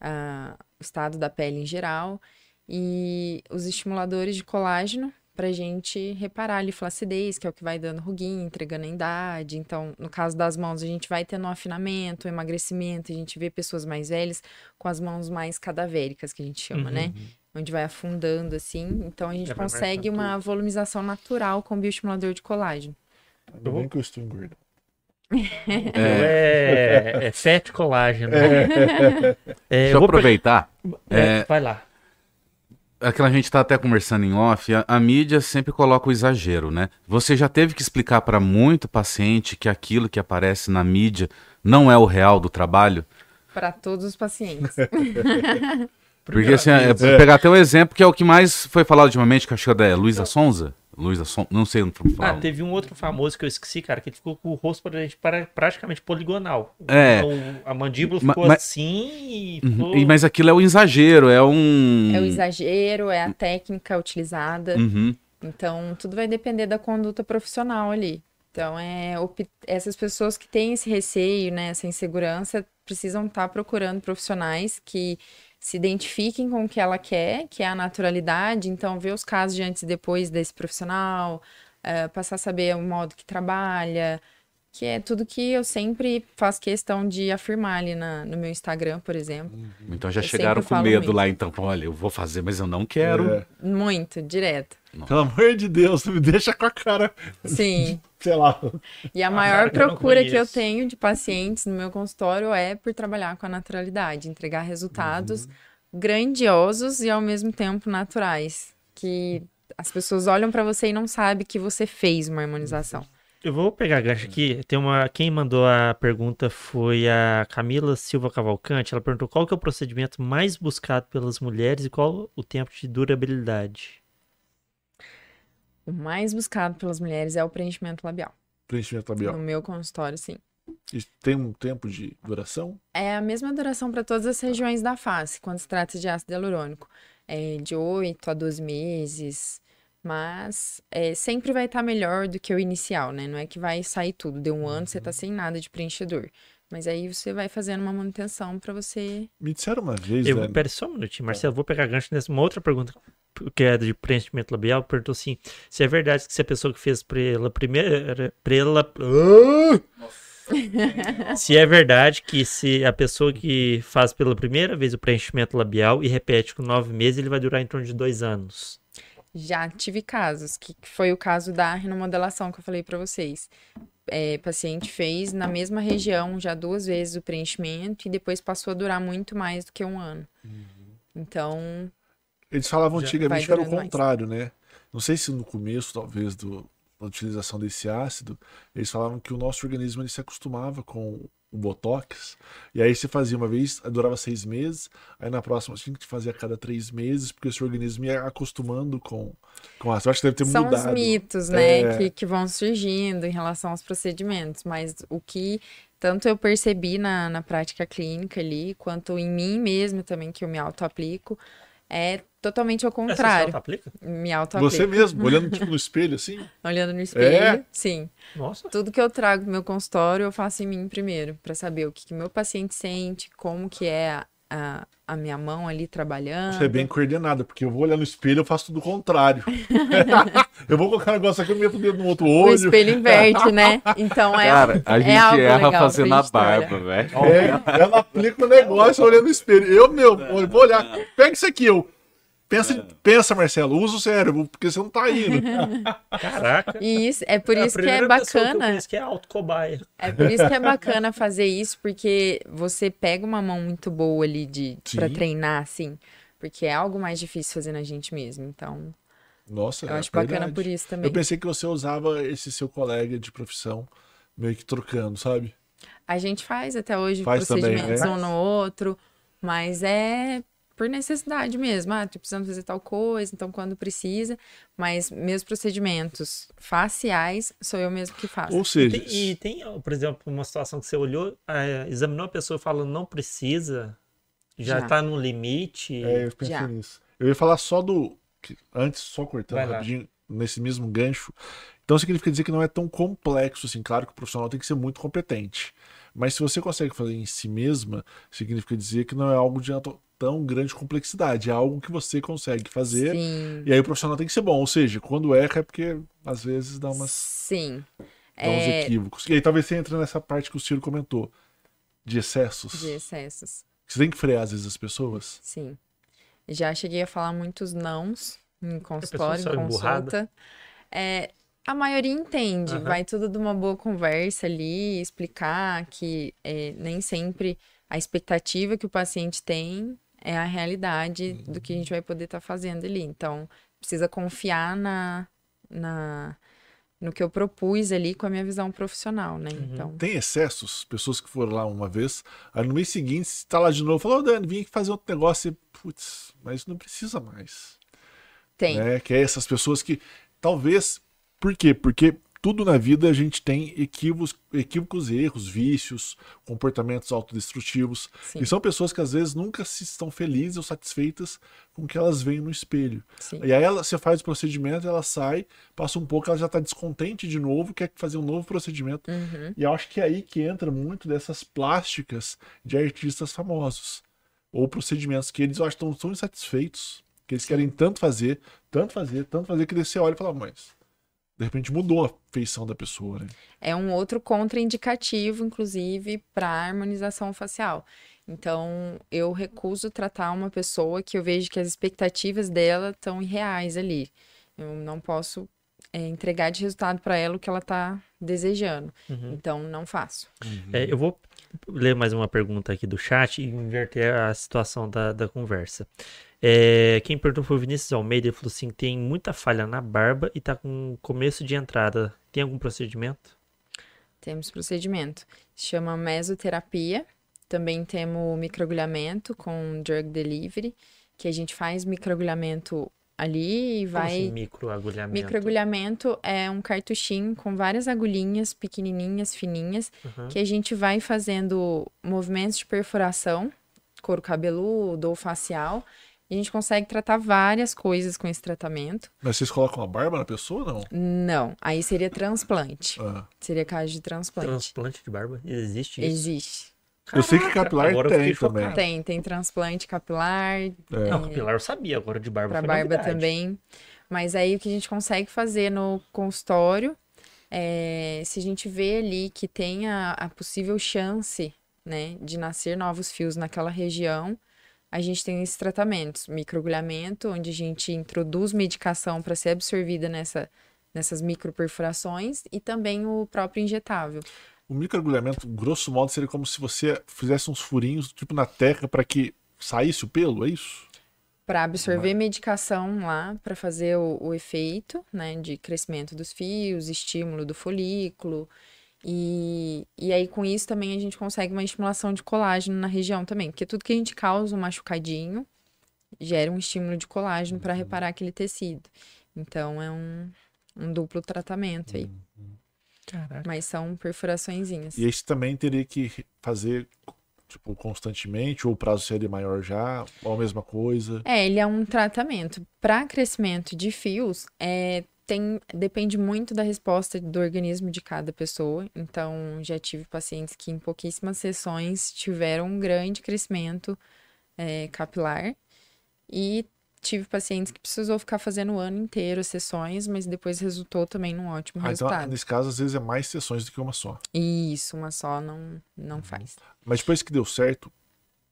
a- o estado da pele em geral, e os estimuladores de colágeno para gente reparar ali flacidez, que é o que vai dando ruguinha, entregando a idade. Então, no caso das mãos, a gente vai tendo um afinamento, um emagrecimento, a gente vê pessoas mais velhas com as mãos mais cadavéricas, que a gente chama, né? Onde vai afundando assim. Então a gente É, consegue uma volumização natural com bioestimulador de colágeno. Ainda bem que eu estou engordando. É, é fat colágeno. É, Deixa eu vou aproveitar. é, É, Vai lá. Aquela gente tá até conversando em off, a, a mídia sempre coloca o exagero, né? Você já teve que explicar para muito paciente que aquilo que aparece na mídia não é o real do trabalho? Para todos os pacientes. Porque assim, é, pegar até um exemplo que é o que mais foi falado ultimamente, que acho que é da Luísa Sonza. Luísa Sonza, não sei o que Ah, teve um outro famoso que eu esqueci, cara, que ele ficou com o rosto pra- praticamente poligonal. É. Então, a mandíbula Ma- ficou ma- assim e Uhum. ficou... E- Mas aquilo é um exagero, é um. É o exagero, é a técnica utilizada. Uhum. Então, tudo vai depender da conduta profissional ali. Então, é essas pessoas que têm esse receio, né, essa insegurança, precisam estar procurando profissionais que se identifiquem com o que ela quer, que é a naturalidade. Então, ver os casos de antes e depois desse profissional, eh, passar a saber o modo que trabalha, que é tudo que eu sempre faço questão de afirmar ali na- no meu Instagram, por exemplo. Então já Eu chegaram com medo muito. lá, então, olha, eu vou fazer, mas eu não quero. É. Muito, direto. Pelo amor de Deus, não me deixa com a cara, Sim. sei lá. E a cara maior eu não procura que eu tenho de pacientes no meu consultório é por trabalhar com a naturalidade, entregar resultados grandiosos e ao mesmo tempo naturais, que as pessoas olham pra você e não sabem que você fez uma harmonização. Eu vou pegar gancho aqui. Tem uma. Quem mandou a pergunta foi a Camila Silva Cavalcante. Ela perguntou qual que é o procedimento mais buscado pelas mulheres e qual o tempo de durabilidade. O mais buscado pelas mulheres é o preenchimento labial. Preenchimento labial. No meu consultório, sim. E tem um tempo de duração? É a mesma duração para todas as regiões da face, quando se trata de ácido hialurônico. É de 8 a 12 meses, mas é, sempre vai estar melhor do que o inicial, né? Não é que vai sair tudo. Deu um ano, você tá sem nada de preenchedor. Mas aí você vai fazendo uma manutenção para você. Me disseram uma vez, Eu, né? pera só um minutinho, Marcelo. Vou pegar gancho nessa uma outra pergunta que é de preenchimento labial. Perguntou assim: se é verdade que se a pessoa que fez pela primeira. Pela, se é verdade que se a pessoa que faz pela primeira vez o preenchimento labial e repete com nove meses, ele vai durar em torno de dois anos. Já tive casos, que que foi o caso da renomodelação que eu falei para vocês. É, paciente fez na mesma região já duas vezes o preenchimento e depois passou a durar muito mais do que um ano. Então, Eles falavam antigamente que era o durando mais. contrário, né? Não sei se no começo, talvez, do, da utilização desse ácido, eles falavam que o nosso organismo ele se acostumava com o Botox, e aí você fazia uma vez, durava seis meses, aí na próxima você tinha que fazer a cada três meses, porque o seu organismo ia acostumando com, com ácido. Eu acho que deve ter são mudado. os mitos, né, É. que, que vão surgindo em relação aos procedimentos, mas o que tanto eu percebi na, na prática clínica ali, quanto em mim mesmo também, que eu me auto-aplico, é totalmente ao Essa você contrário. auto-aplica? Me auto-aplico. Você mesmo, olhando tipo, no espelho assim? Olhando no espelho, É? sim. Nossa. Tudo que eu trago pro meu consultório, eu faço em mim primeiro, pra saber o que, que meu paciente sente, como que é a, a, a minha mão ali trabalhando. Você é bem coordenada, porque eu vou olhar no espelho e eu faço tudo o contrário. eu vou colocar um negócio aqui, eu meto o dedo no outro O olho. espelho inverte, né? Então é, Cara, a gente é algo erra fazendo a barba, velho. É, ela aplica o negócio olhando no espelho. Eu, meu, eu vou olhar. Pega isso aqui, eu. Pensa, pensa, Marcelo, usa o cérebro, porque você não tá indo. Caraca. E isso, é por É a isso que é que bacana. conheço que é auto-cobaia. É por isso que é bacana fazer isso, porque você pega uma mão muito boa ali de para treinar, assim. Porque é algo mais difícil fazer na gente mesmo. Então, Nossa, eu é acho bacana verdade. por isso também. Eu pensei que você usava esse seu colega de profissão meio que trocando, sabe? A gente faz até hoje Faz também, procedimentos né? um no outro, mas é por necessidade mesmo. Ah, tô precisando fazer tal coisa, então quando precisa. Mas meus procedimentos faciais sou eu mesmo que faço. Ou E seja, tem, e tem, por exemplo, uma situação que você olhou, ah, examinou a pessoa falando não precisa, já Já. tá no limite. é, eu pensei Já. nisso. Eu ia falar só do. que- Antes, só cortando Vai lá. rapidinho, nesse mesmo gancho. Então significa dizer que não é tão complexo assim. Claro que o profissional tem que ser muito competente. Mas se você consegue fazer em si mesma, significa dizer que não é algo de tão grande complexidade. É algo que você consegue fazer. Sim. E aí o profissional tem que ser bom. Ou seja, quando erra é porque às vezes dá, umas, Sim. dá uns É, equívocos. E aí talvez você entre nessa parte que o Ciro comentou. De excessos. de excessos. Você tem que frear às vezes as pessoas. Sim. Já cheguei a falar muitos nãos em consultório, em consulta. É, a maioria entende, Aham. vai tudo de uma boa conversa ali, explicar que é, nem sempre a expectativa que o paciente tem é a realidade do que a gente vai poder estar fazendo ali. Então, precisa confiar na, na, no que eu propus ali com a minha visão profissional, né? Então, Tem excessos, pessoas que foram lá uma vez, aí no mês seguinte você tá lá de novo, falou, ô Dani, vim aqui fazer outro negócio e, putz, mas não precisa mais. tem. Né? Que é essas pessoas que, talvez, por quê? Porque tudo na vida a gente tem equívocos, equívocos erros, vícios, comportamentos autodestrutivos. Sim. E são pessoas que às vezes nunca se estão felizes ou satisfeitas com o que elas veem no espelho. Sim. E aí ela, você faz o procedimento, ela sai, passa um pouco, ela já está descontente de novo, quer fazer um novo procedimento. Uhum. E eu acho que é aí que entra muito dessas plásticas de artistas famosos. Ou procedimentos que eles eu acho tão insatisfeitos, que eles querem tanto fazer, tanto fazer, tanto fazer, que daí você olha e fala, mas de repente mudou a feição da pessoa, né? É um outro contraindicativo, inclusive, para a harmonização facial. Então, eu recuso tratar uma pessoa que eu vejo que as expectativas dela estão irreais ali. Eu não posso é, entregar de resultado para ela o que ela está desejando. Uhum. Então, não faço. É, eu vou ler mais uma pergunta aqui do chat e inverter a situação da, da conversa. É, quem perguntou foi o Vinícius Almeida. Ele falou assim: tem muita falha na barba e tá com começo de entrada. Tem algum procedimento? Temos procedimento. Se chama mesoterapia. Também temos microagulhamento com drug delivery, que a gente faz microagulhamento ali e vai. assim, microagulhamento. Microagulhamento é um cartuchinho com várias agulhinhas pequenininhas, fininhas, Uhum. que a gente vai fazendo movimentos de perfuração, couro cabeludo ou facial, e a gente consegue tratar várias coisas com esse tratamento. Mas vocês colocam a barba na pessoa ou não? Não, aí seria transplante. Ah. Seria caso de transplante. Transplante de barba? Existe isso? Existe. Eu sei que capilar tem também. Tem, tem transplante capilar, É. Não, capilar eu sabia, agora de barba para foi barba novidade. também. Mas aí o que a gente consegue fazer no consultório é se a gente vê ali que tem a, a possível chance, né, de nascer novos fios naquela região, a gente tem esses tratamentos, microagulhamento, onde a gente introduz medicação para ser absorvida nessa, nessas microperfurações e também o próprio injetável. O microagulhamento, grosso modo, seria como se você fizesse uns furinhos, tipo na terra, para que saísse o pelo, é isso? Para absorver medicação lá, para fazer o, o efeito, né, de crescimento dos fios, estímulo do folículo. E, e aí, com isso, também a gente consegue uma estimulação de colágeno na região também. Porque tudo que a gente causa um machucadinho gera um estímulo de colágeno para reparar aquele tecido. Então, é um, um duplo tratamento aí. Caraca. Mas são perfuraçõezinhas. E você também teria que fazer, tipo, constantemente, ou o prazo seria maior já, ou a mesma coisa. É, ele é um tratamento. Para crescimento de fios, é, tem, depende muito da resposta do organismo de cada pessoa. Então, já tive pacientes que em pouquíssimas sessões tiveram um grande crescimento é, capilar. E tive pacientes que precisou ficar fazendo o ano inteiro as sessões, mas depois resultou também num ótimo Ah, então, resultado. nesse caso, às vezes é mais sessões do que uma só. Isso, uma só não, não faz. Mas depois que deu certo,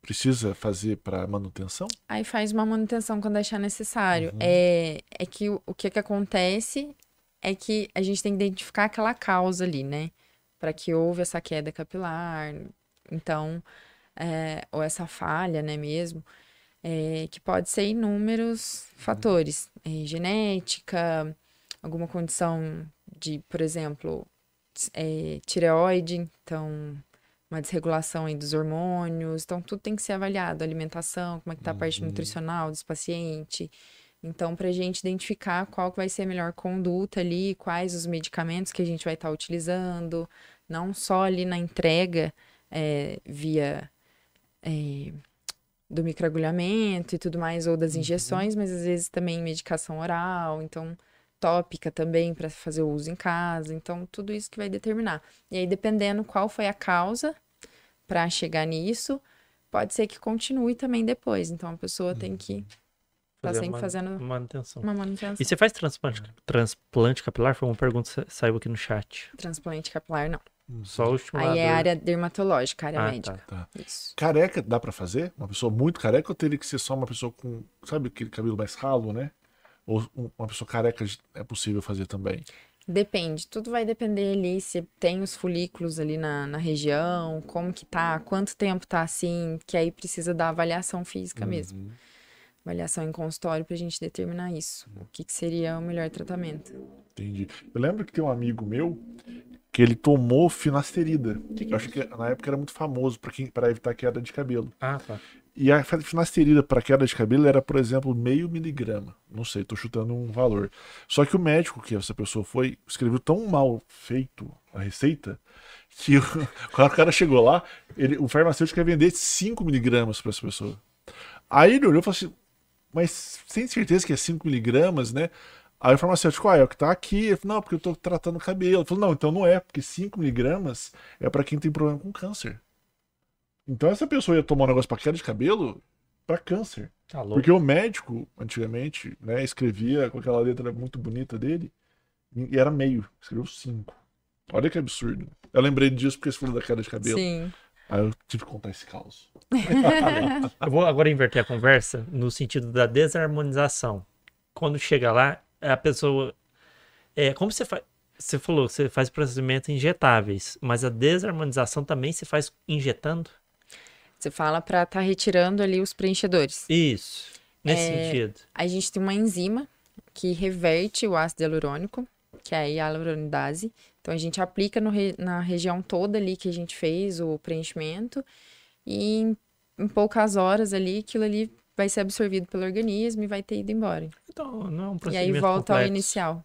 precisa fazer para manutenção? Aí faz uma manutenção quando achar necessário. É, é que o, o que que acontece é que a gente tem que identificar aquela causa ali, né? Para que houve essa queda capilar, então, é, ou essa falha, né, mesmo, é, que pode ser inúmeros fatores. É, genética, alguma condição de, por exemplo, é, tireoide, então uma desregulação aí dos hormônios, então tudo tem que ser avaliado, alimentação, como é que tá a parte nutricional desse paciente. Então, para a gente identificar qual que vai ser a melhor conduta ali, quais os medicamentos que a gente vai estar utilizando, não só ali na entrega é, via é, do microagulhamento e tudo mais, ou Uhum. das injeções, mas às vezes também medicação oral, então tópica também para fazer o uso em casa, então tudo isso que vai determinar. E aí, dependendo qual foi a causa para chegar nisso, pode ser que continue também depois. Então a pessoa tem que estar Fazer sempre man- fazendo manutenção. uma manutenção. E você faz transplante, transplante capilar? Foi uma pergunta que sa- saiu aqui no chat. Transplante capilar, não. Só o estimulador. Aí é área dermatológica, área Ah, médica. Tá. Isso. Careca dá pra fazer? Uma pessoa muito careca ou teria que ser só uma pessoa com, sabe, aquele cabelo mais ralo, né? Ou um- uma pessoa careca é possível fazer também? Depende, tudo vai depender ali se tem os folículos ali na, na região, como que tá, quanto tempo tá assim, que aí precisa da avaliação física mesmo. Avaliação em consultório pra gente determinar isso. O que, que seria o melhor tratamento. Entendi. Eu lembro que tem um amigo meu que ele tomou finasterida. Eu acho que na época era muito famoso para quem para evitar queda de cabelo. Ah, tá. E a finasterida para queda de cabelo era, por exemplo, meio miligrama. Não sei, tô chutando um valor. Só que o médico que essa pessoa foi escreveu tão mal feito a receita que o- quando o cara chegou lá, ele, o farmacêutico quer vender 5 miligramas para essa pessoa. Aí ele olhou e falou assim: Mas sem certeza que é 5 miligramas, né? Aí o farmacêutico, ah, é o que tá aqui. Ele falou, não, porque eu tô tratando o cabelo. Ele falou, não, então não é, porque 5 miligramas é para quem tem problema com câncer. Então essa pessoa ia tomar um negócio pra queda de cabelo pra câncer. Tá louco. Porque o médico, antigamente, né, escrevia com aquela letra muito bonita dele, e era meio, escreveu 5. Olha que absurdo. Eu lembrei disso porque você falou da queda de cabelo. Sim. Aí eu tive que contar esse caos. Eu vou agora inverter a conversa no sentido da desarmonização. Quando chega lá, a pessoa. É, como você faz. Você falou, você faz procedimentos injetáveis, mas a desarmonização também se faz injetando? Você fala pra estar retirando ali os preenchedores. Isso. Nesse É, sentido. A gente tem uma enzima que reverte o ácido hialurônico, que é a hialuronidase. Então a gente aplica re- na região toda ali que a gente fez o preenchimento e em, em poucas horas ali aquilo ali vai ser absorvido pelo organismo e vai ter ido embora. Então, não é um E aí procedimento volta ao complexo. inicial.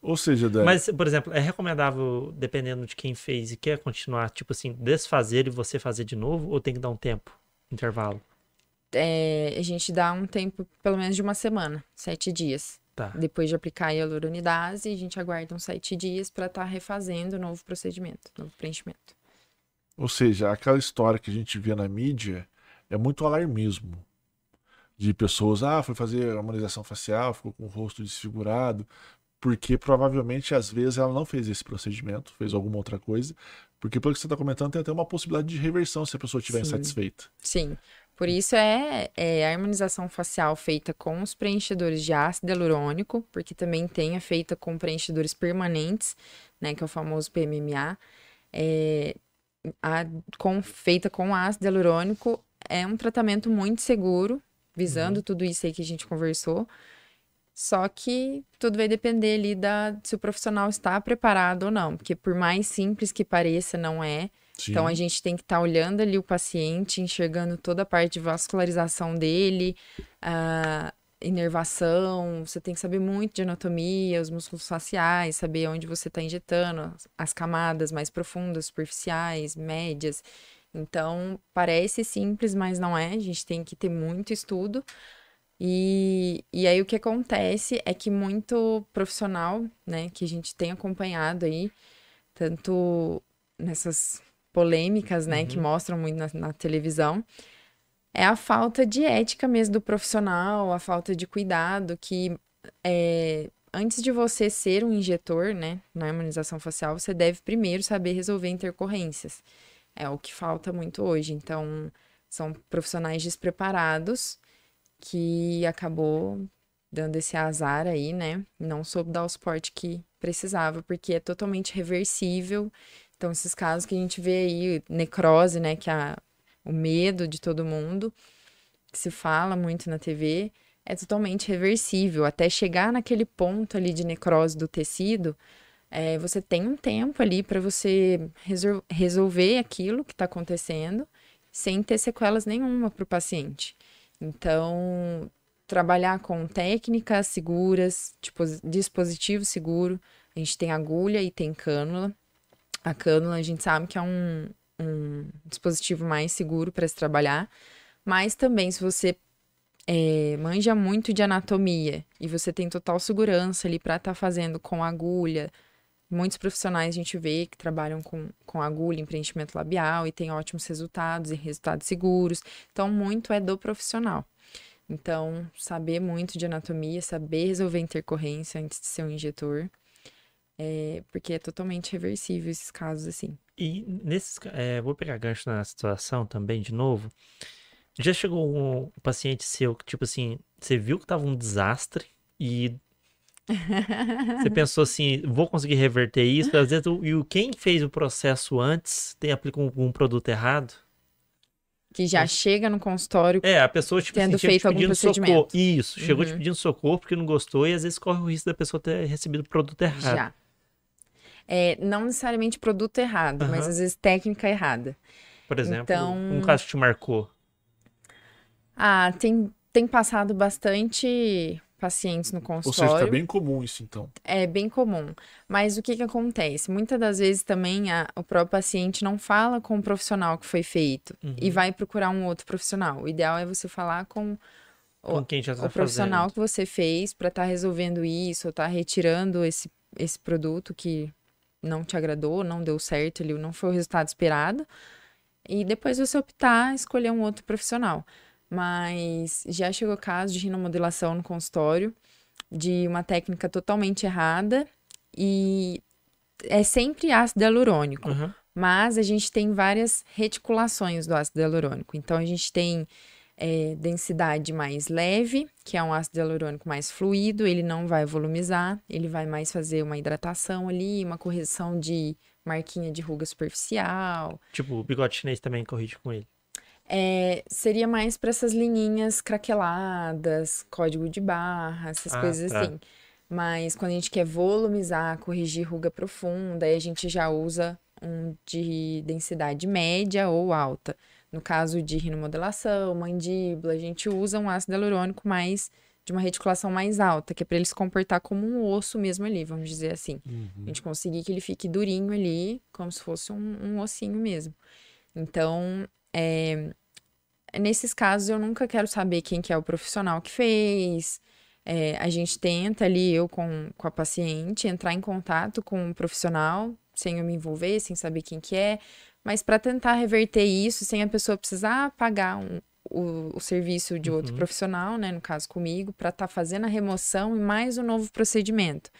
Ou seja, Mas, por exemplo, é recomendável, dependendo de quem fez e quer continuar, tipo assim, desfazer e você fazer de novo, ou tem que dar um tempo, intervalo? É, a gente dá um tempo, pelo menos de uma semana, sete dias. Tá. Depois de aplicar a hialuronidase, a gente aguarda uns sete dias para estar refazendo o novo procedimento, novo preenchimento. Ou seja, aquela história que a gente vê na mídia é muito alarmismo. De pessoas, ah, foi fazer harmonização facial, ficou com o rosto desfigurado, porque provavelmente às vezes ela não fez esse procedimento, fez alguma outra coisa, porque pelo que você está comentando tem até uma possibilidade de reversão se a pessoa estiver insatisfeita. Sim. Por isso é, é a harmonização facial feita com os preenchedores de ácido hialurônico, porque também tem a feita com preenchedores permanentes, né, que é o famoso PMMA. É, a, com, feita com ácido hialurônico é um tratamento muito seguro, visando tudo isso aí que a gente conversou. Só que tudo vai depender ali da, se o profissional está preparado ou não, porque por mais simples que pareça, não é. Sim. Então a gente tem que estar olhando ali o paciente, enxergando toda a parte de vascularização dele, a inervação, você tem que saber muito de anatomia, os músculos faciais, saber onde você está injetando, as camadas mais profundas, superficiais, médias. Então, parece simples, mas não é. A gente tem que ter muito estudo. E, e aí o que acontece é que muito profissional, né, que a gente tem acompanhado aí, tanto nessas polêmicas, né, que mostram muito na, na televisão, é a falta de ética mesmo do profissional, a falta de cuidado que é, antes de você ser um injetor, né, na harmonização facial, você deve primeiro saber resolver intercorrências. É o que falta muito hoje. Então, são profissionais despreparados que acabou dando esse azar aí, né? Não soube dar o suporte que precisava, porque é totalmente reversível. Então, esses casos que a gente vê aí, necrose, né? Que é o medo de todo mundo, que se fala muito na TV, é totalmente reversível. Até chegar naquele ponto ali de necrose do tecido, é, você tem um tempo ali para você resol- resolver aquilo que está acontecendo sem ter sequelas nenhuma para o paciente. Então, trabalhar com técnicas seguras, tipo, dispositivo seguro. A gente tem agulha e tem cânula. A cânula a gente sabe que é um, um dispositivo mais seguro para se trabalhar, Mas também, se você é, manja muito de anatomia e você tem total segurança ali para estar tá fazendo com agulha, muitos profissionais a gente vê que trabalham com, com agulha em preenchimento labial e tem ótimos resultados e resultados seguros. Então, muito é do profissional. Então, saber muito de anatomia, saber resolver intercorrência antes de ser um injetor, é, porque é totalmente reversível esses casos assim. E nesses, é, vou pegar gancho na situação também de novo. Já chegou um paciente seu que, tipo assim, você viu que tava um desastre e você pensou assim, vou conseguir reverter isso? Às vezes, e quem fez o processo antes tem aplicado um, um produto errado? Que já chega no consultório. É, a pessoa tipo, tendo assim, feito algum procedimento. Socorro. Isso, chegou uhum. te pedindo socorro porque não gostou e às vezes corre o risco da pessoa ter recebido o produto errado. Já. É, não necessariamente produto errado, uhum. mas às vezes técnica errada. Por exemplo, então... um caso que te marcou. Ah, tem, tem passado bastante pacientes no consultório. Ou seja, tá bem comum isso, então. É bem comum. Mas o que que acontece? Muitas das vezes também a, o próprio paciente não fala com o profissional que foi feito uhum. e vai procurar um outro profissional. O ideal é você falar com o, quem já tá o profissional que você fez para estar tá resolvendo isso, ou tá retirando esse, esse produto que não te agradou, não deu certo, ele não foi o resultado esperado. E depois você optar escolher um outro profissional mas já chegou caso de rinomodelação no consultório, de uma técnica totalmente errada e é sempre ácido hialurônico. Uhum. Mas a gente tem várias reticulações do ácido hialurônico. Então a gente tem é, densidade mais leve, que é um ácido hialurônico mais fluido, ele não vai volumizar, ele vai mais fazer uma hidratação ali, uma correção de marquinha de ruga superficial. Tipo, o bigode chinês também corrige com ele. É, seria mais para essas linhinhas craqueladas, código de barra, essas ah, coisas tá. assim. Mas quando a gente quer volumizar, corrigir ruga profunda, aí a gente já usa um de densidade média ou alta. No caso de rinomodelação, mandíbula, a gente usa um ácido hialurônico mais de uma reticulação mais alta, que é para ele se comportar como um osso mesmo ali, vamos dizer assim. Uhum. A gente conseguir que ele fique durinho ali, como se fosse um, um ossinho mesmo. Então, é, nesses casos, eu nunca quero saber quem que é o profissional que fez. É, a gente tenta ali, eu com, com a paciente, entrar em contato com o profissional, sem eu me envolver, sem saber quem que é, mas para tentar reverter isso, sem a pessoa precisar pagar um, o, o, serviço de outro uhum. profissional, né, no caso comigo, para estar tá fazendo a remoção e mais um novo procedimento.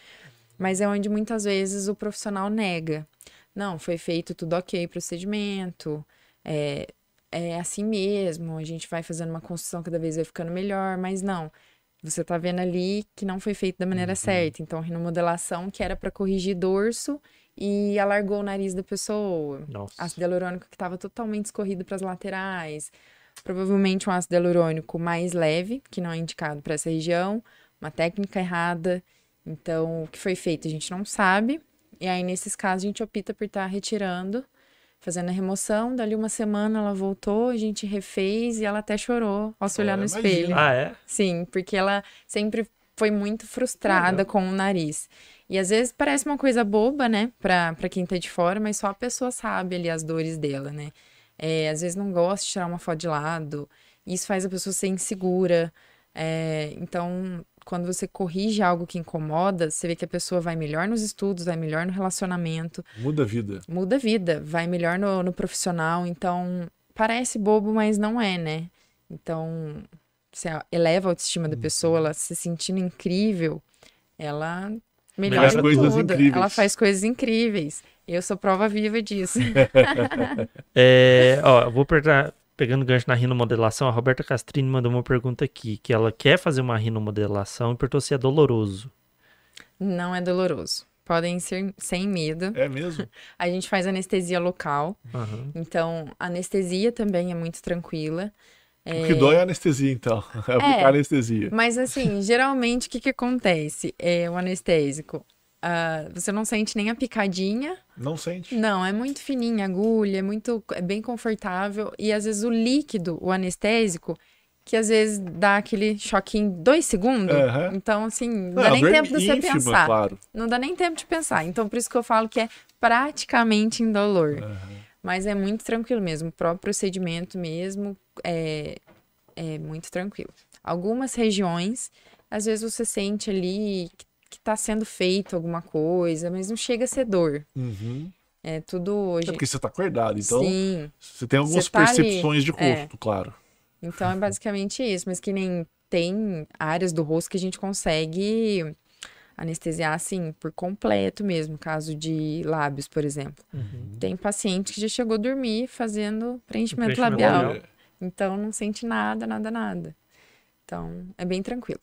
Mas é onde muitas vezes o profissional nega. Não, foi feito tudo ok, procedimento, é, é assim mesmo, a gente vai fazendo uma construção cada vez vai ficando melhor, mas não. Você tá vendo ali que não foi feito da maneira uhum. certa. Então, rinomodelação que era para corrigir dorso e alargou o nariz da pessoa. Nossa. Ácido hialurônico que estava totalmente escorrido para as laterais. Provavelmente um ácido hialurônico mais leve, que não é indicado para essa região, uma técnica errada. Então, o que foi feito a gente não sabe. E aí, nesses casos, a gente opta por estar tá retirando fazendo a remoção. Dali uma semana ela voltou, a gente refez e ela até chorou ao se olhar no imagina. espelho. Ah, é? Sim, porque ela sempre foi muito frustrada com o nariz. E às vezes parece uma coisa boba, né, pra, pra quem tá de fora, mas só a pessoa sabe ali as dores dela, né? É, às vezes não gosta de tirar uma foto de lado, isso faz a pessoa ser insegura. É, então, quando você corrige algo que incomoda, você vê que a pessoa vai melhor nos estudos, vai melhor no relacionamento. Muda a vida. Muda a vida, vai melhor no, no profissional. Então, parece bobo, mas não é, né? Então, você eleva a autoestima da pessoa, ela se sentindo incrível, ela melhora tudo. Coisas incríveis. Ela faz coisas incríveis. Eu sou prova viva disso. é, ó, vou perguntar, pegando gancho na rinomodelação, a Roberta Castrini mandou uma pergunta aqui, que ela quer fazer uma rinomodelação e perguntou se é doloroso. Não é doloroso. Podem ser sem medo. É mesmo? a gente faz anestesia local. Uhum. Então, a anestesia também é muito tranquila. O que dói é a anestesia, então. É aplicar é, anestesia. Mas, assim, geralmente, o que, que acontece? É o anestésico Uh, você não sente nem a picadinha. Não sente? Não, é muito fininha a agulha, é muito, é bem confortável. E às vezes o líquido, o anestésico, que às vezes dá aquele choque em dois segundos. Uhum. Então, assim, não, não dá nem tempo de você ínfima, pensar. Claro. Não dá nem tempo de pensar. Então, por isso que eu falo que é praticamente indolor. Uhum. Mas é muito tranquilo mesmo. O próprio procedimento mesmo, é, é muito tranquilo. Algumas regiões, às vezes você sente ali que, que tá sendo feito alguma coisa, mas não chega a ser dor. Uhum. É tudo hoje. É porque você tá acordado, então Sim. você tem algumas Você tá ali, percepções de rosto, é. claro. Então é basicamente isso, mas que nem tem áreas do rosto que a gente consegue anestesiar assim por completo mesmo, caso de lábios, por exemplo. Uhum. Tem paciente que já chegou a dormir fazendo preenchimento, Preenchimento labial. labial. Então não sente nada, nada, nada. Então é bem tranquilo.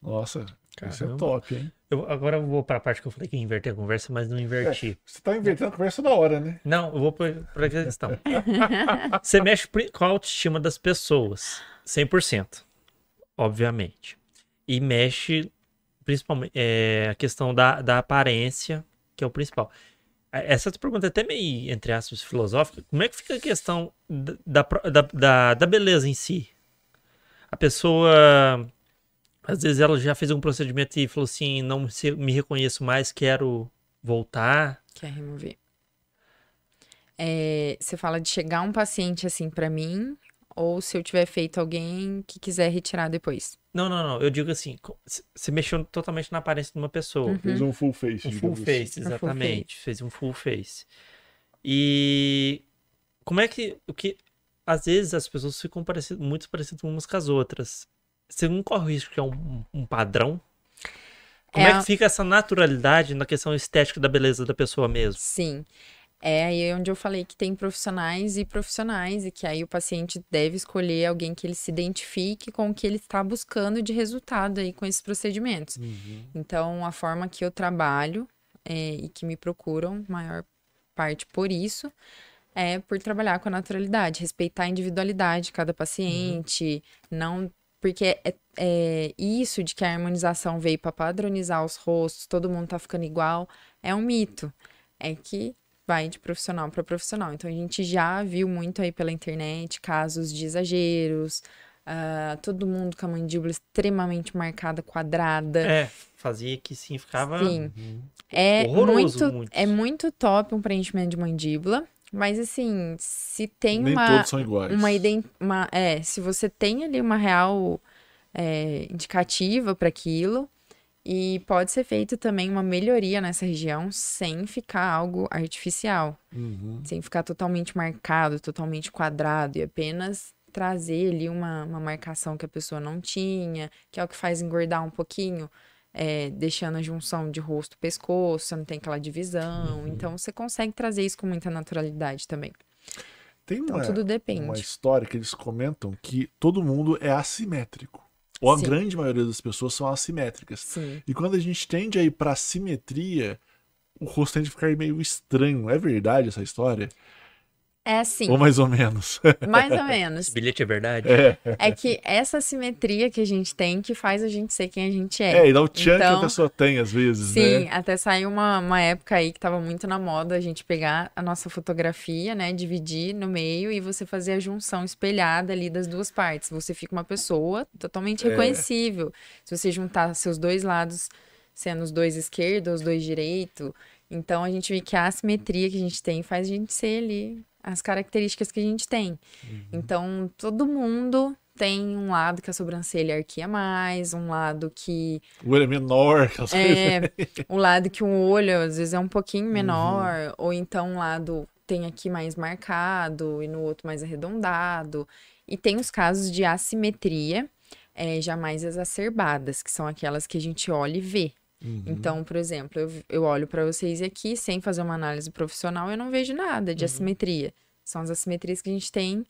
Nossa, isso é Caramba. top, hein? Eu, agora eu vou para a parte que eu falei que ia inverter a conversa, mas não inverti. Você tá invertendo a conversa da hora, né? Não, eu vou para a questão. Você mexe com a autoestima das pessoas, 100%, obviamente. E mexe principalmente é, a questão da, da aparência, que é o principal. É, Essa pergunta é até meio, entre aspas, filosófica. Como é que fica a questão da, da, da- da beleza em si? A pessoa, às vezes, ela já fez um procedimento e falou assim: não se- me reconheço mais, quero voltar. Quer remover. É, você fala de chegar um paciente assim pra mim, ou se eu tiver feito alguém que quiser retirar depois. Não, não, não. Eu digo assim, você mexeu totalmente na aparência de uma pessoa. Uhum. Fez um full face. Um full digamos face, assim. full exatamente. Fez um full face. E como é que. O que às vezes as pessoas ficam parecido, muito parecidas umas com as outras. Você não corre o risco que é um, um padrão? Como é, É que fica essa naturalidade na questão estética da beleza da pessoa mesmo? Sim. É aí onde eu falei que tem profissionais e profissionais, e que aí o paciente deve escolher alguém que ele se identifique com o que ele está buscando de resultado aí com esses procedimentos. Uhum. Então, a forma que eu trabalho é, e que me procuram, maior parte por isso, é por trabalhar com a naturalidade, respeitar a individualidade de cada paciente, não. Porque é, é isso de que a harmonização veio para padronizar os rostos, todo mundo tá ficando igual, é um mito. É que vai de profissional para profissional. Então a gente já viu muito aí pela internet casos de exageros, ah, todo mundo com a mandíbula extremamente marcada, quadrada. É, fazia que sim, ficava. Sim. É Horroroso, muito, muitos. é muito top um preenchimento de mandíbula, mas assim, se tem Nem uma todos são iguais. uma, uma é, se você tem ali uma real é, indicativa para aquilo e pode ser feito também uma melhoria nessa região sem ficar algo artificial, Uhum. sem ficar totalmente marcado, totalmente quadrado e apenas trazer ali uma, uma marcação que a pessoa não tinha, que é o que faz engordar um pouquinho, é, deixando a junção de rosto-pescoço, você não tem aquela divisão. Então você consegue trazer isso com muita naturalidade também. Tem Então uma, tudo depende. uma história que eles comentam que todo mundo é assimétrico. Ou a Sim. grande maioria das pessoas são assimétricas. Sim. E quando a gente tende a ir pra simetria, o rosto tende a ficar meio estranho. É verdade essa história? É assim, Ou mais ou menos? mais ou menos. Esse bilhete é verdade? é. É que essa simetria que a gente tem que faz a gente ser quem a gente é. É, e dá o tchan que a Então, pessoa tem às vezes, Sim, né? até saiu uma, uma época aí que tava muito na moda a gente pegar a nossa fotografia, né, dividir no meio e você fazer a junção espelhada ali das duas partes. Você fica uma pessoa totalmente É. reconhecível. Se você juntar seus dois lados, sendo os dois esquerdos, os dois direito, então a gente vê que a assimetria que a gente tem faz a gente ser ali as características que a gente tem. Uhum. Então, todo mundo tem um lado que a sobrancelha arquia mais, um lado que O olho é menor, é, o lado que um olho às vezes é um pouquinho menor, ou então um lado tem aqui mais marcado e no outro mais arredondado. E tem os casos de assimetria é, já mais exacerbadas, que são aquelas que a gente olha e vê. Uhum. Então, por exemplo, eu, eu olho para vocês aqui sem fazer uma análise profissional, eu não vejo nada de assimetria. São as assimetrias que a gente tem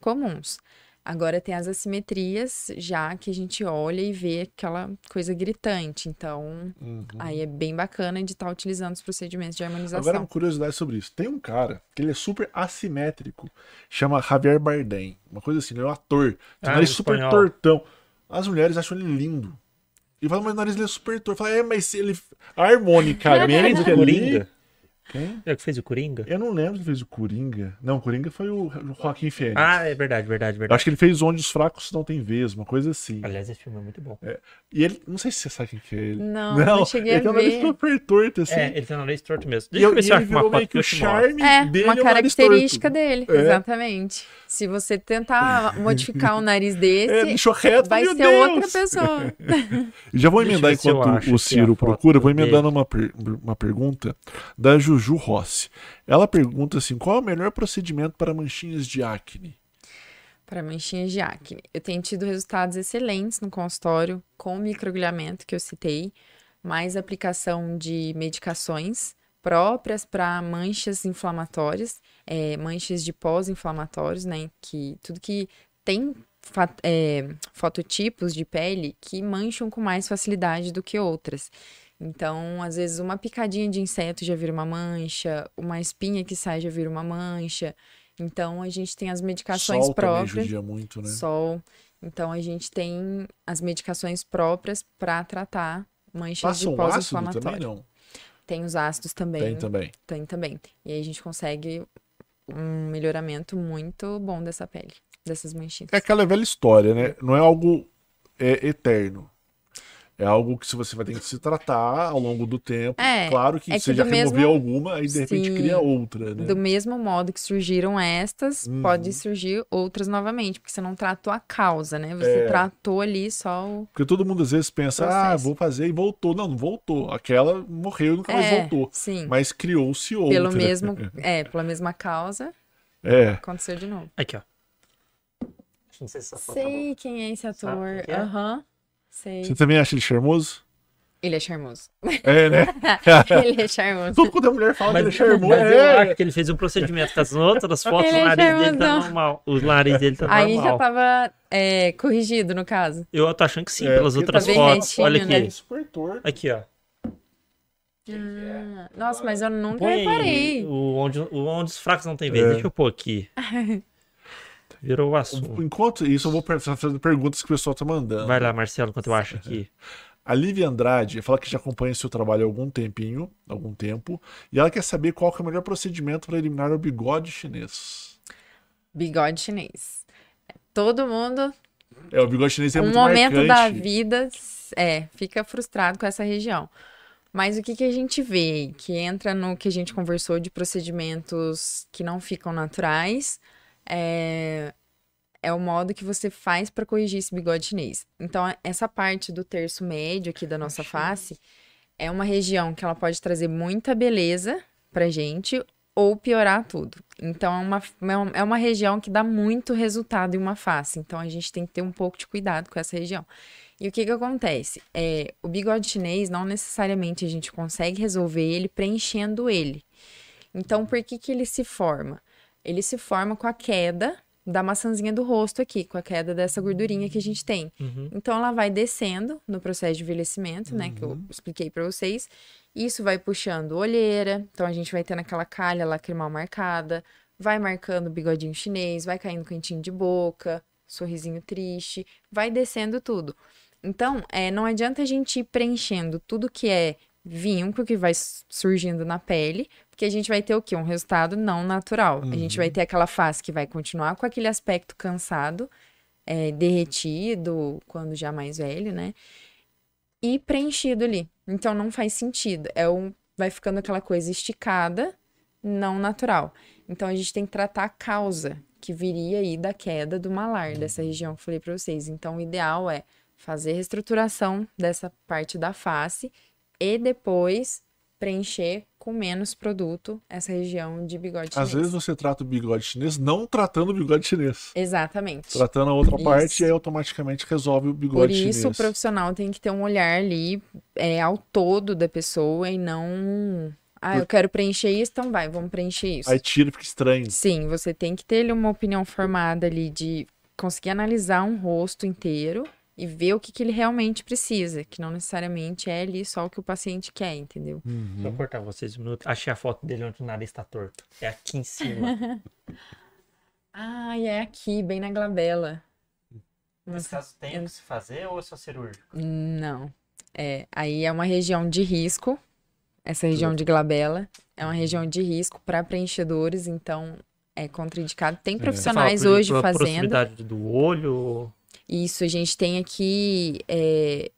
comuns. Agora tem as assimetrias já que a gente olha e vê aquela coisa gritante. Então, Uhum. aí é bem bacana de estar utilizando os procedimentos de harmonização. Agora, uma curiosidade sobre isso. Tem um cara que ele é super assimétrico, chama Javier Bardem. Uma coisa assim, ele é um ator. Ah, nariz o super espanhol. tortão. As mulheres acham ele lindo. E falam, mas o nariz dele é super torto. Fala, é, mas ele. A harmonicamente do ali. Quem? É o que fez o Coringa? Eu não lembro se fez o Coringa. Não, o Coringa foi o Joaquim Fênix. Ah, é verdade, verdade, Eu verdade. acho que ele fez Onde os Fracos Não Tem Vez, uma coisa assim. Aliás, esse filme é muito bom. E ele, não sei se você sabe quem que é ele. Não, não cheguei ele a tem uma ver. nariz super torto, assim. É, ele tem um nariz torto mesmo. E, Deixa eu eu- ver se eu ele acho uma virou foto meio que eu o charme É, dele uma é o nariz característica torto. dele, É. exatamente. Se você tentar modificar um nariz É, desse, deixou reto, vai ser Deus. outra pessoa. Já vou eu emendar ver eu enquanto o Ciro procura, vou emendar numa per- uma pergunta da Juju Rossi. Ela pergunta assim: qual é o melhor procedimento para manchinhas de acne? Para manchinhas de acne. Eu tenho tido resultados excelentes no consultório com o microagulhamento que eu citei, mais aplicação de medicações próprias para manchas inflamatórias, é, manchas de pós-inflamatórios, né? Que tudo que tem é, fototipos de pele que mancham com mais facilidade do que outras. Então, às vezes, uma picadinha de inseto já vira uma mancha, uma espinha que sai já vira uma mancha. Então, a gente tem as medicações Sol próprias. judia muito, né? Sol. Então, a gente tem as medicações próprias para tratar manchas Passa de um pós-inflamatório. não? Tem os ácidos também. Tem também. Tem também. E aí a gente consegue um melhoramento muito bom dessa pele, dessas manchinhas. É aquela velha história, né? Não é algo é, eterno. É algo que se você vai ter que se tratar ao longo do tempo. É, claro que é que você já do removeu mesmo- alguma, aí de repente Sim. cria outra, né? Do mesmo modo que surgiram estas, Uhum. pode surgir outras novamente, porque você não tratou a causa, né? Você É. tratou ali só o. Porque todo mundo às vezes pensa, ah, vou fazer e voltou. Não, não voltou. Aquela morreu e nunca mais É, voltou. sim. Mas criou-se outra. Pelo mesmo, é, pela mesma causa, É. aconteceu de novo. Aqui, ó. Não sei se essa foto tá boa. Sei quem é esse ator. é? Aham. Sei. Você também acha ele charmoso? Ele é charmoso. É, né? ele é charmoso. Tudo quando a mulher fala Mas, que ele é charmoso. mas eu é. acho que ele fez um procedimento com as outras fotos, Ele o é nariz dele tá normal. O nariz dele tá Aí já normal. tava é, corrigido, no caso. Eu tô achando que sim, É, pelas outras tá fotos. retinho, Olha né? aqui. Super torto. Aqui, ó. Ah, nossa, mas eu nunca Põe aí reparei. o onde, o onde os fracos não tem vez. É. Deixa eu pôr aqui. Virou o assunto. Enquanto isso, eu vou per- fazendo perguntas que o pessoal tá mandando. Vai lá, Marcelo, enquanto eu acho aqui. A Lívia Andrade fala que já acompanha seu trabalho há algum tempinho, algum tempo, e ela quer saber qual que é o melhor procedimento para eliminar o bigode chinês. Bigode chinês. Todo mundo, É, o bigode chinês é um muito momento da marcante. vida, é, fica frustrado com essa região. Mas o que, que a gente vê? Que entra no que a gente conversou de procedimentos que não ficam naturais, é, é o modo que você faz para corrigir esse bigode chinês. Então, essa parte do terço médio aqui da nossa face é uma região que ela pode trazer muita beleza pra gente ou piorar tudo. Então, é uma, é uma região que dá muito resultado em uma face. Então, a gente tem que ter um pouco de cuidado com essa região. E o que que acontece? É, o bigode chinês, não necessariamente a gente consegue resolver ele preenchendo ele. Então, por que que ele se forma? Ele se forma com a queda da maçãzinha do rosto aqui, com a queda dessa gordurinha que a gente tem. Uhum. Então, ela vai descendo no processo de envelhecimento, né, que eu expliquei pra vocês. Isso vai puxando olheira, então a gente vai tendo aquela calha lacrimal marcada, vai marcando o bigodinho chinês, vai caindo cantinho de boca, sorrisinho triste, vai descendo tudo. Então, é, não adianta a gente ir preenchendo tudo que é vinco que vai surgindo na pele, porque a gente vai ter o quê? Um resultado não natural. A gente vai ter aquela face que vai continuar com aquele aspecto cansado, é, derretido, quando já mais velho, né? E preenchido ali. Então não faz sentido. É um, vai ficando aquela coisa esticada, não natural. Então a gente tem que tratar a causa que viria aí da queda do malar, dessa região que eu falei pra vocês. Então o ideal é fazer reestruturação dessa parte da face e depois preencher com menos produto essa região de bigode Às chinês. vezes você trata o bigode chinês não tratando o bigode chinês. Exatamente. Tratando a outra Isso. parte e aí automaticamente resolve o Por bigode isso, o chinês. profissional tem que ter um olhar ali é, ao todo da pessoa e não. Ah, eu quero preencher isso, então vai, vamos preencher isso. Aí tira fica estranho. Sim, você tem que ter ali uma opinião formada ali de conseguir analisar um rosto inteiro e ver o que, que ele realmente precisa, que não necessariamente é ali só o que o paciente quer, entendeu? Deixa eu cortar vocês um minuto. Achei a foto dele onde o nariz tá torto. É aqui em cima. Ah, e é aqui, bem na glabela. Nesse caso, tem o que se fazer ou é só cirúrgico? Não. É, aí é uma região de risco. essa região de glabela. É uma região de risco para preenchedores, então é contraindicado. Tem profissionais Você fala por- hoje pela fazendo. proximidade do olho. Isso, a gente tem aqui é,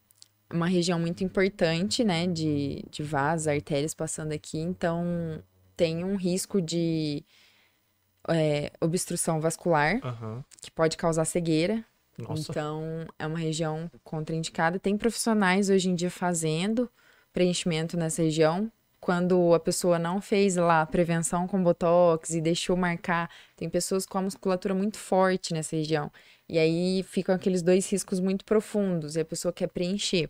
uma região muito importante, né, de, de vasos, artérias passando aqui, então tem um risco de é, obstrução vascular, Aham. que pode causar cegueira. Nossa. Então, é uma região contraindicada. Tem profissionais hoje em dia fazendo preenchimento nessa região. Quando a pessoa não fez lá prevenção com botox e deixou marcar, tem pessoas com a musculatura muito forte nessa região. E aí ficam aqueles dois riscos muito profundos e a pessoa quer preencher.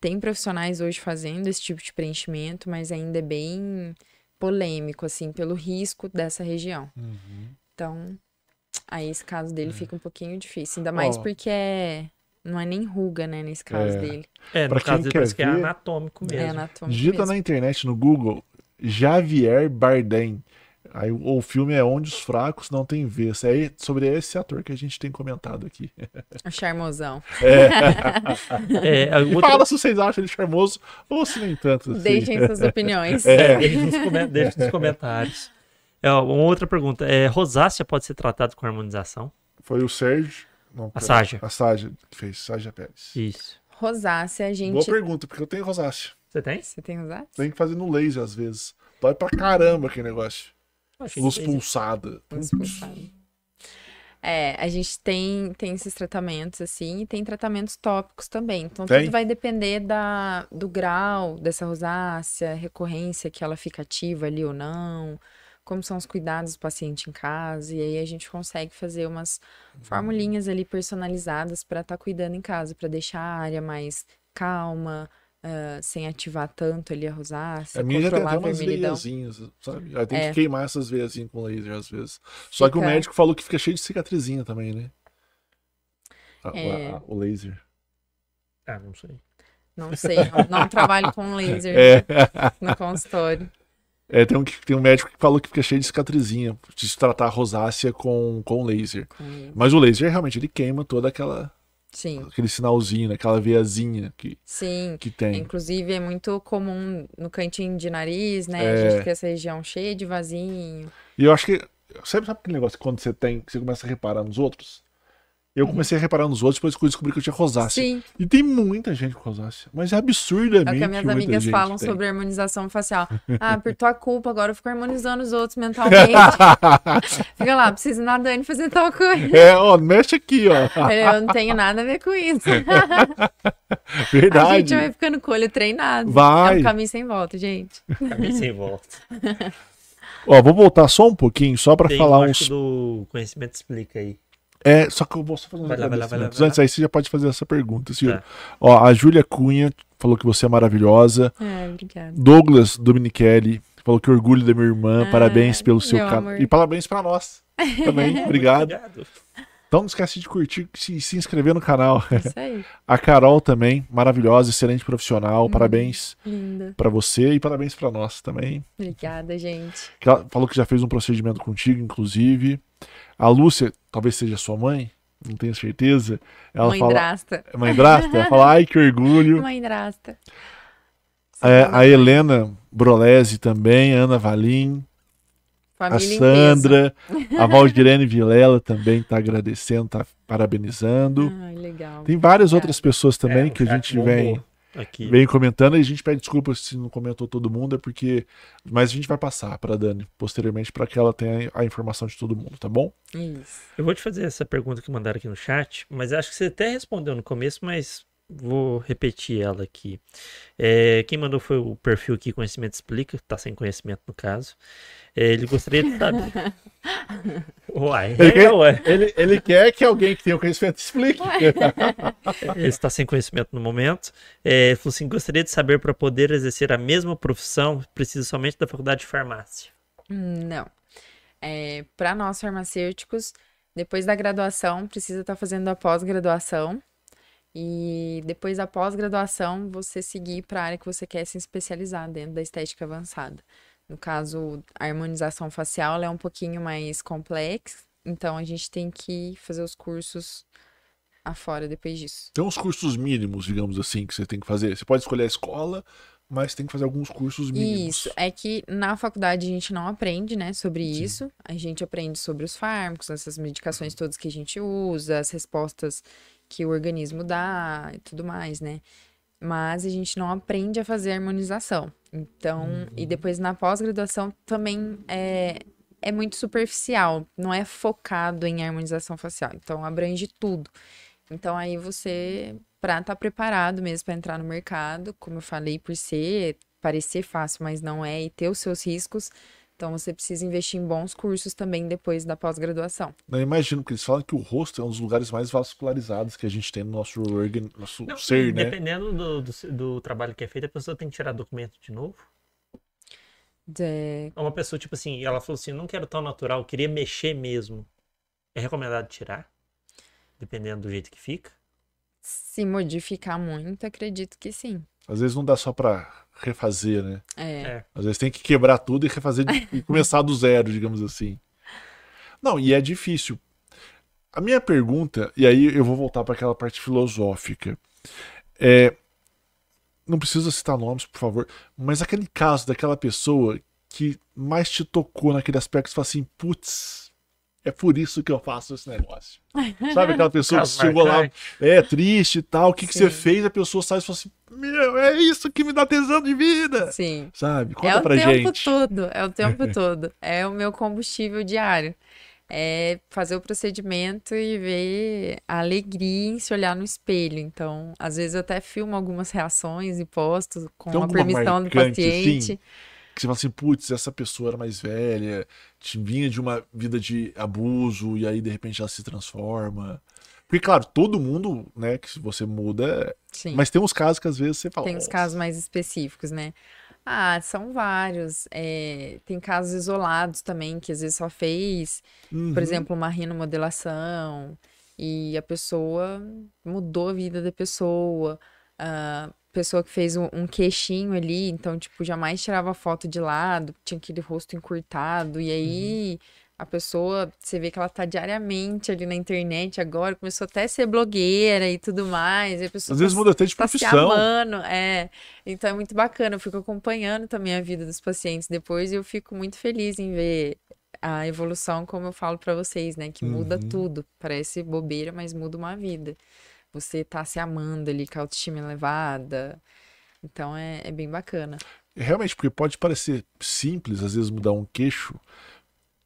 Tem profissionais hoje fazendo esse tipo de preenchimento, mas ainda é bem polêmico, assim, pelo risco dessa região. Então, aí esse caso dele fica um pouquinho difícil. Ainda mais Ó. porque é... não é nem ruga, né, nesse caso É. dele. É, no Pra caso quem dele quer parece que é ver, anatômico É mesmo. anatômico Digita mesmo. na internet, no Google, Javier Bardem. Aí o filme é Onde os Fracos Não Têm Vez. É sobre esse ator que a gente tem comentado aqui. O charmosão. É, outra- fala se vocês acham ele charmoso ou se nem tanto. assim. Deixem suas opiniões. É, deixa nos, comen- deixa nos comentários. É, uma outra pergunta. É, rosácea pode ser tratado com harmonização? Foi o Sérgio. Não, A Ságia. A Ságia que fez, Ságia Pérez. Isso. Rosácea, a Boa gente... pergunta, porque eu tenho rosácea. Você tem? Você tem rosácea? Tem que fazer no laser às vezes. Dói pra caramba aquele negócio. Luz pulsada. Luz pulsada. É, a gente tem, tem esses tratamentos, assim, e tem tratamentos tópicos também. Então, Tem? tudo vai depender da, do grau dessa rosácea, recorrência que ela fica ativa ali ou não, como são os cuidados do paciente em casa, e aí a gente consegue fazer umas formulinhas ali personalizadas para estar cuidando em casa, para deixar a área mais calma, ah, sem ativar tanto ali a rosácea, A minha já tem até umas veiazinhas, sabe? Aí tem É. que queimar essas veiazinhas com laser às vezes. Só que o Fica- médico falou que fica cheio de cicatrizinha também, né? A- É. a- o laser. Ah, não sei. Não sei, não, não trabalho com laser É. no consultório. É, tem um, tem um médico que falou que fica cheio de cicatrizinha de se tratar a rosácea com, com laser. Com- Mas o laser realmente ele queima toda aquela Sim, aquele sinalzinho, né? aquela veiazinha que, sim. que tem. Inclusive é muito comum no cantinho de nariz, né? A É. gente ter essa região cheia de vasinho. E eu acho que. Sabe, sabe aquele negócio que quando você tem, que você começa a reparar nos outros? Eu comecei a reparar nos outros depois que eu descobri que eu tinha rosácea. Sim, E tem muita gente com rosácea. Mas é é absurdamente. o que as minhas amigas falam tem. sobre harmonização facial. Ah, por tua culpa, agora eu fico harmonizando os outros mentalmente. Fica lá, preciso ir na Dani fazer tal coisa. É, ó, mexe aqui, ó. Eu não tenho nada a ver com isso. A Verdade. gente vai ficando com o olho treinado. Vai. É um caminho sem volta, gente. Caminho sem volta. Ó, vou voltar só um pouquinho, só pra Tem falar um uns. do conhecimento explica aí. É, só que eu vou só fazer uns Vai lá, vai lá, vai lá, agradecimentos. vai lá. Antes aí você já pode fazer essa pergunta, Ciro. Tá. Ó, a Júlia Cunha falou que você é maravilhosa. É, obrigada. Douglas Dominichelli falou que orgulho da minha irmã. Ah, parabéns pelo seu canal. E parabéns pra nós também. Obrigado. Obrigado. Então não esquece de curtir e se, se inscrever no canal. Isso aí. A Carol também, maravilhosa, excelente Hum. profissional. Parabéns Linda. pra você e parabéns pra nós também. Obrigada, gente. Ela falou que já fez um procedimento contigo, inclusive. A Lúcia, talvez seja sua mãe, não tenho certeza. Ela Mãe fala. drasta. Mãe drasta? Ela fala, ai que orgulho. Mãe drasta. É, a Helena Brolese também, Ana Valim, Família peso. Sandra, a Valdirene Vilela também tá agradecendo, tá parabenizando. Ai, legal. Tem várias outras pessoas também É, que a gente vem, Aqui. vem comentando e a gente pede desculpa se não comentou todo mundo, é porque. Mas a gente vai passar para Dani posteriormente para que ela tenha a informação de todo mundo, tá bom? Isso. Eu vou te fazer essa pergunta que mandaram aqui no chat, mas acho que você até respondeu no começo, mas vou repetir ela aqui. É, quem mandou foi o perfil aqui Conhecimento Explica, tá sem conhecimento no caso. É, ele gostaria de saber. uai, Ele é, quer- ué. Ele, ele quer que alguém que tenha o conhecimento explique. Ele está sem conhecimento no momento. É, ele falou assim: gostaria de saber para poder exercer a mesma profissão, precisa somente da faculdade de farmácia. Não. É, Para nós farmacêuticos, depois da graduação, precisa estar fazendo a pós-graduação. E depois da pós-graduação, você seguir para a área que você quer se especializar dentro da estética avançada. No caso, a harmonização facial é um pouquinho mais complexa, então a gente tem que fazer os cursos afora depois disso. Tem uns cursos mínimos, digamos assim, que você tem que fazer. Você pode escolher a escola, mas tem que fazer alguns cursos mínimos. Isso, é que na faculdade a gente não aprende, né, sobre Sim. isso. A gente aprende sobre os fármacos, essas medicações todas que a gente usa, as respostas que o organismo dá e tudo mais, né? Mas a gente não aprende a fazer harmonização. Então, e depois na pós-graduação também é, é muito superficial, não é focado em harmonização facial. Então, abrange tudo. Então, aí você, pra estar preparado mesmo para entrar no mercado, como eu falei, por ser, parecer fácil, mas não é, e ter os seus riscos, então você precisa investir em bons cursos também depois da pós-graduação. Eu imagino que eles falam que o rosto é um dos lugares mais vascularizados que a gente tem no nosso, organ... nosso Não, ser, né? Dependendo do, do, do trabalho que é feito, a pessoa tem que tirar documento de novo. É, Uma pessoa, tipo assim, ela falou assim, não quero tão natural, queria mexer mesmo. É recomendado tirar? Dependendo do jeito que fica. se modificar muito, acredito que sim. Às vezes não dá só pra refazer, né? É, É. Às vezes tem que quebrar tudo e refazer de- e começar do zero, digamos assim. Não, e é difícil. A minha pergunta, e aí eu vou voltar para aquela parte filosófica. É, não precisa citar nomes, por favor, mas aquele caso daquela pessoa que mais te tocou naquele aspecto, você fala assim, putz, é por isso que eu faço esse negócio. Sabe aquela pessoa que chegou lá, é triste e tal, o que, que você Sim. fez? A pessoa sai e fala assim, meu, é isso que me dá tesão de vida. sim. Sabe? É Conta o pra tempo gente. todo, é o tempo todo. É o meu combustível diário. É fazer o procedimento e ver a alegria em se olhar no espelho. Então, às vezes eu até filmo algumas reações e posto com a permissão do marcante, paciente. assim? Que você fala assim, putz, essa pessoa era mais velha, vinha de uma vida de abuso e aí de repente ela se transforma. Porque, claro, todo mundo, né, que você muda, Sim. mas tem uns casos que às vezes você fala. Tem "Nossa, casos mais específicos, né? Ah, são vários. É, tem casos isolados também, que às vezes só fez, uhum, por exemplo, uma rinomodelação, e a pessoa mudou a vida da pessoa. A pessoa que fez um, um queixinho ali, então, tipo, jamais tirava foto de lado, tinha aquele rosto encurtado, e aí a pessoa, você vê que ela tá diariamente ali na internet agora, começou até a ser blogueira e tudo mais, e a pessoa Às vezes tá muda até de tá se profissão. amando, é. Então é muito bacana, eu fico acompanhando também a vida dos pacientes depois e eu fico muito feliz em ver a evolução, como eu falo pra vocês, né, que muda Uhum. tudo. Parece bobeira, mas muda uma vida. Você tá se amando ali com a autoestima elevada. Então é, é bem bacana. Realmente, porque pode parecer simples, às vezes, mudar um queixo,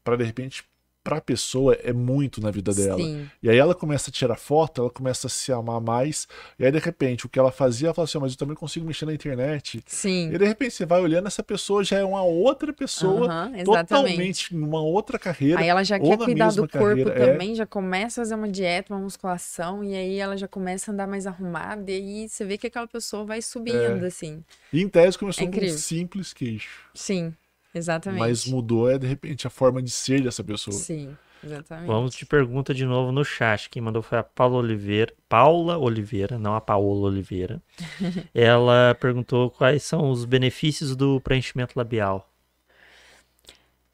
para de repente, pra pessoa é muito na vida dela. Sim, E aí ela começa a tirar foto, ela começa a se amar mais, e aí de repente o que ela fazia, ela fala assim, "Ah, mas eu também consigo mexer na internet. sim. E de repente você vai olhando, essa pessoa já é uma outra pessoa, totalmente numa outra carreira. Aí ela já quer cuidar do corpo carreira, é. também, já começa a fazer uma dieta, uma musculação, e aí ela já começa a andar mais arrumada, e aí você vê que aquela pessoa vai subindo, É. assim. E em tese começou É com um simples queixo. Sim, exatamente. Mas mudou, é de repente, a forma de ser dessa pessoa. Sim, exatamente. Vamos de pergunta de novo no chat. Quem mandou foi a Paula Oliveira. Paula Oliveira, não a Paola Oliveira. Ela perguntou quais são os benefícios do preenchimento labial.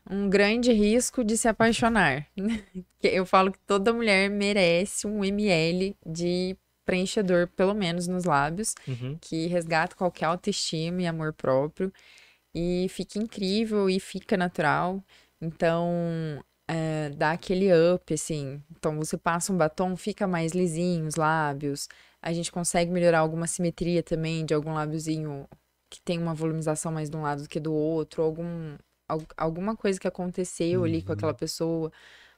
Um grande risco de se apaixonar. Que Eu falo que toda mulher merece um ml de preenchedor, pelo menos nos lábios, Uhum. que resgata qualquer autoestima e amor próprio. E fica incrível e fica natural. Então, é, dá aquele up, assim. Então, você passa um batom, fica mais lisinho os lábios. A gente consegue melhorar alguma simetria também de algum lábiozinho que tem uma volumização mais de um lado do que do outro. Algum, al- alguma coisa que aconteceu ali com aquela pessoa.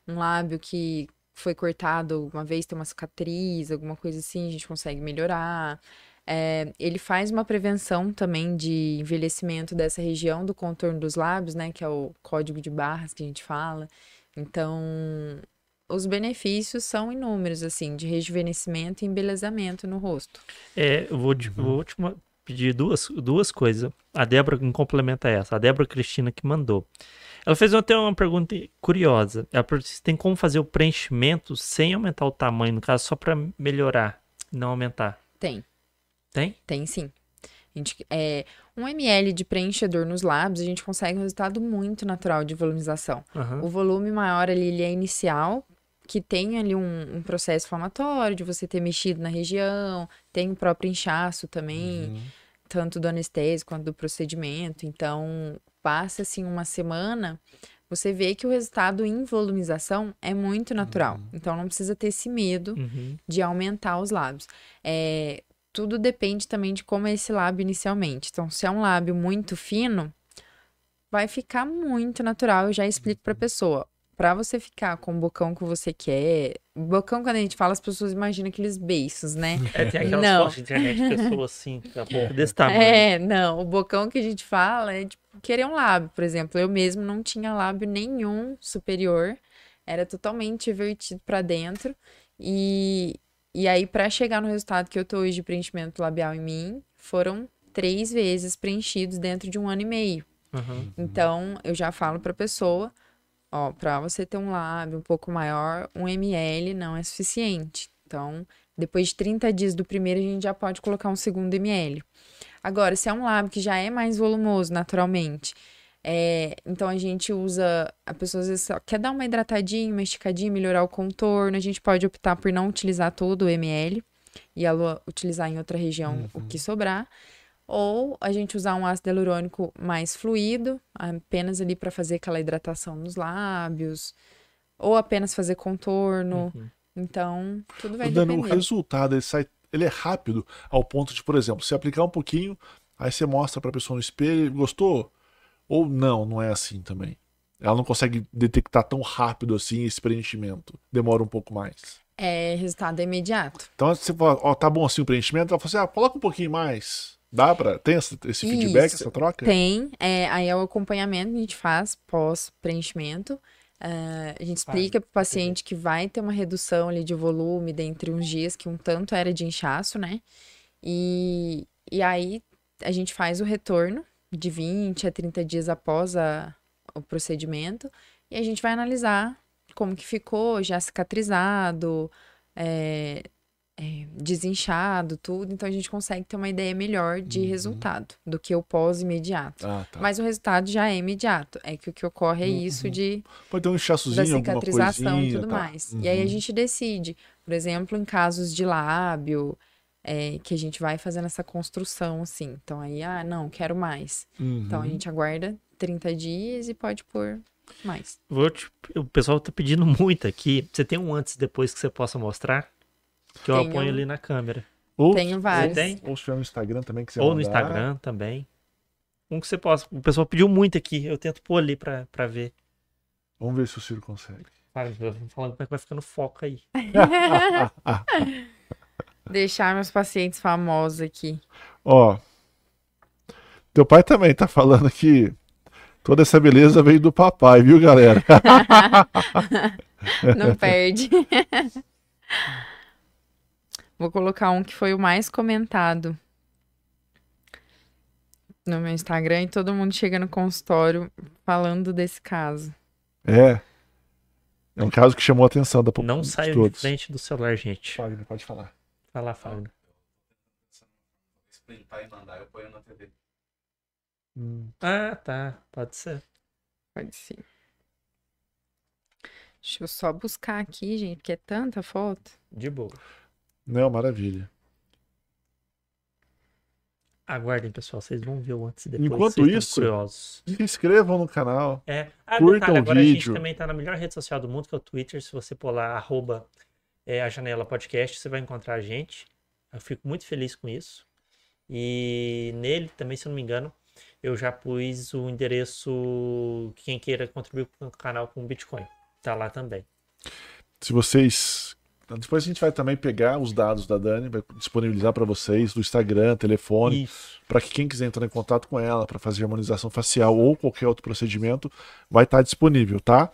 Um lábio que foi cortado alguma vez, tem uma cicatriz, alguma coisa assim, a gente consegue melhorar. É, ele faz uma prevenção também de envelhecimento dessa região do contorno dos lábios, né? Que é o código de barras que a gente fala. Então, os benefícios são inúmeros, assim, de rejuvenescimento e embelezamento no rosto. É, eu vou, te- vou te pedir duas, duas coisas. A Débora me complementa essa. A Débora Cristina que mandou. Ela fez até uma pergunta curiosa. Ela perguntou se tem como fazer o preenchimento sem aumentar o tamanho, no caso, só para melhorar, não aumentar. Tem. Tem? Tem sim. A gente, é, um ml de preenchedor nos lábios, a gente consegue um resultado muito natural de volumização. Aham. O volume maior ali, ele é inicial, que tem ali um, um processo inflamatório de você ter mexido na região, tem o próprio inchaço também. tanto do anestésico quanto do procedimento. Então, passa assim uma semana, você vê que o resultado em volumização é muito natural. Então, não precisa ter esse medo Uhum. de aumentar os lábios. É, tudo depende também de como é esse lábio inicialmente. Então, se é um lábio muito fino, vai ficar muito natural. Eu já explico pra pessoa. Pra você ficar com o bocão que você quer. Bocão, quando a gente fala, as pessoas imaginam aqueles beiços, né? É, tem aquelas Não. fotos de internet de pessoas assim, pouco desse tamanho. É, não. O bocão que a gente fala é tipo querer um lábio, por exemplo. Eu mesmo não tinha lábio nenhum superior. Era totalmente vertido pra dentro. E, e aí, pra chegar no resultado que eu tô hoje de preenchimento labial em mim, foram três vezes preenchidos dentro de um ano e meio. Uhum. Então, eu já falo pra pessoa, ó, pra você ter um lábio um pouco maior, um ml não é suficiente. Então, depois de 30 dias do primeiro, a gente já pode colocar um segundo ml. Agora, se é um lábio que já é mais volumoso naturalmente, é, então a gente usa, a pessoa às vezes só quer dar uma hidratadinha, uma esticadinha, melhorar o contorno, a gente pode optar por não utilizar todo o ml e ela utilizar em outra região o que sobrar. Ou a gente usar um ácido hialurônico mais fluido, apenas ali para fazer aquela hidratação nos lábios, ou apenas fazer contorno. Uhum. Então, tudo vai O Dani, o depender. resultado ele sai, ele é rápido ao ponto de, por exemplo, se aplicar um pouquinho, aí você mostra pra pessoa no espelho, gostou? Ou não, não é assim também. Ela não consegue detectar tão rápido assim esse preenchimento. Demora um pouco mais. É resultado imediato. Então você fala, ó, tá bom assim o preenchimento, ela fala assim, ah, coloca um pouquinho mais. Dá pra. Tem esse, esse feedback, Isso. essa troca? Tem, é, aí é o acompanhamento que a gente faz pós-preenchimento. Ah, a gente explica para o paciente que vai ter uma redução ali de volume dentre uns dias, que um tanto era de inchaço, né? E, e aí a gente faz o retorno de 20 a 30 dias após a- o procedimento e a gente vai analisar como que ficou, já cicatrizado, é, é, desinchado, tudo. Então a gente consegue ter uma ideia melhor de resultado do que o pós-imediato. Ah, tá. Mas o resultado já é imediato. É que o que ocorre é isso de Pode ter um da inchaçozinho, alguma cicatrização e coisinha. tudo tá. mais. E aí a Uhum. gente decide, por exemplo, em casos de lábio, é, que a gente vai fazendo essa construção assim. Então aí, ah, não, quero mais. Então a Uhum. gente aguarda 30 dias e pode pôr mais. Vou te- O pessoal tá pedindo muito aqui. Você tem um antes e depois que você possa mostrar? Que eu Tenho. aponho ali na câmera. Ou, Tenho vários. tem? ou se tiver no Instagram também que você Ou no mandar. Instagram também. Um que você possa. O pessoal pediu muito aqui. Eu tento pôr ali pra, pra ver. Vamos ver se o Ciro consegue. Fala- Falando como é que vai ficando foco aí. Deixar meus pacientes famosos aqui. Ó. Teu pai também tá falando que toda essa beleza veio do papai, viu, galera? Não perde. Vou colocar um que foi o mais comentado no meu Instagram e todo mundo chega no consultório falando desse caso. É. É um caso que chamou a atenção da Não de saiam de frente do celular, gente. Fagner, pode falar. Vai lá, Fagner. Printar e mandar, eu ponho na TV. Hum, Ah, tá. Pode ser. Pode ser. Deixa eu só buscar aqui, gente, porque é tanta foto. De boa. Não, maravilha. Aguardem, pessoal. Vocês vão ver o antes e depois. Enquanto isso- curiosos. Se inscrevam no canal. É. Ah, Curtam detalhe, o agora a gente vídeo. também tá na melhor rede social do mundo, que é o Twitter. Se você pôr lá, arroba é, a Janela Podcast, você vai encontrar a gente. Eu fico muito feliz com isso. E nele também, se eu não me engano, eu já pus o endereço quem queira contribuir com o canal com Bitcoin. Tá lá também. Se vocês. Depois a gente vai também pegar os dados da Dani, vai disponibilizar para vocês do Instagram, telefone, para que quem quiser entrar em contato com ela para fazer harmonização facial ou qualquer outro procedimento, vai estar disponível, tá?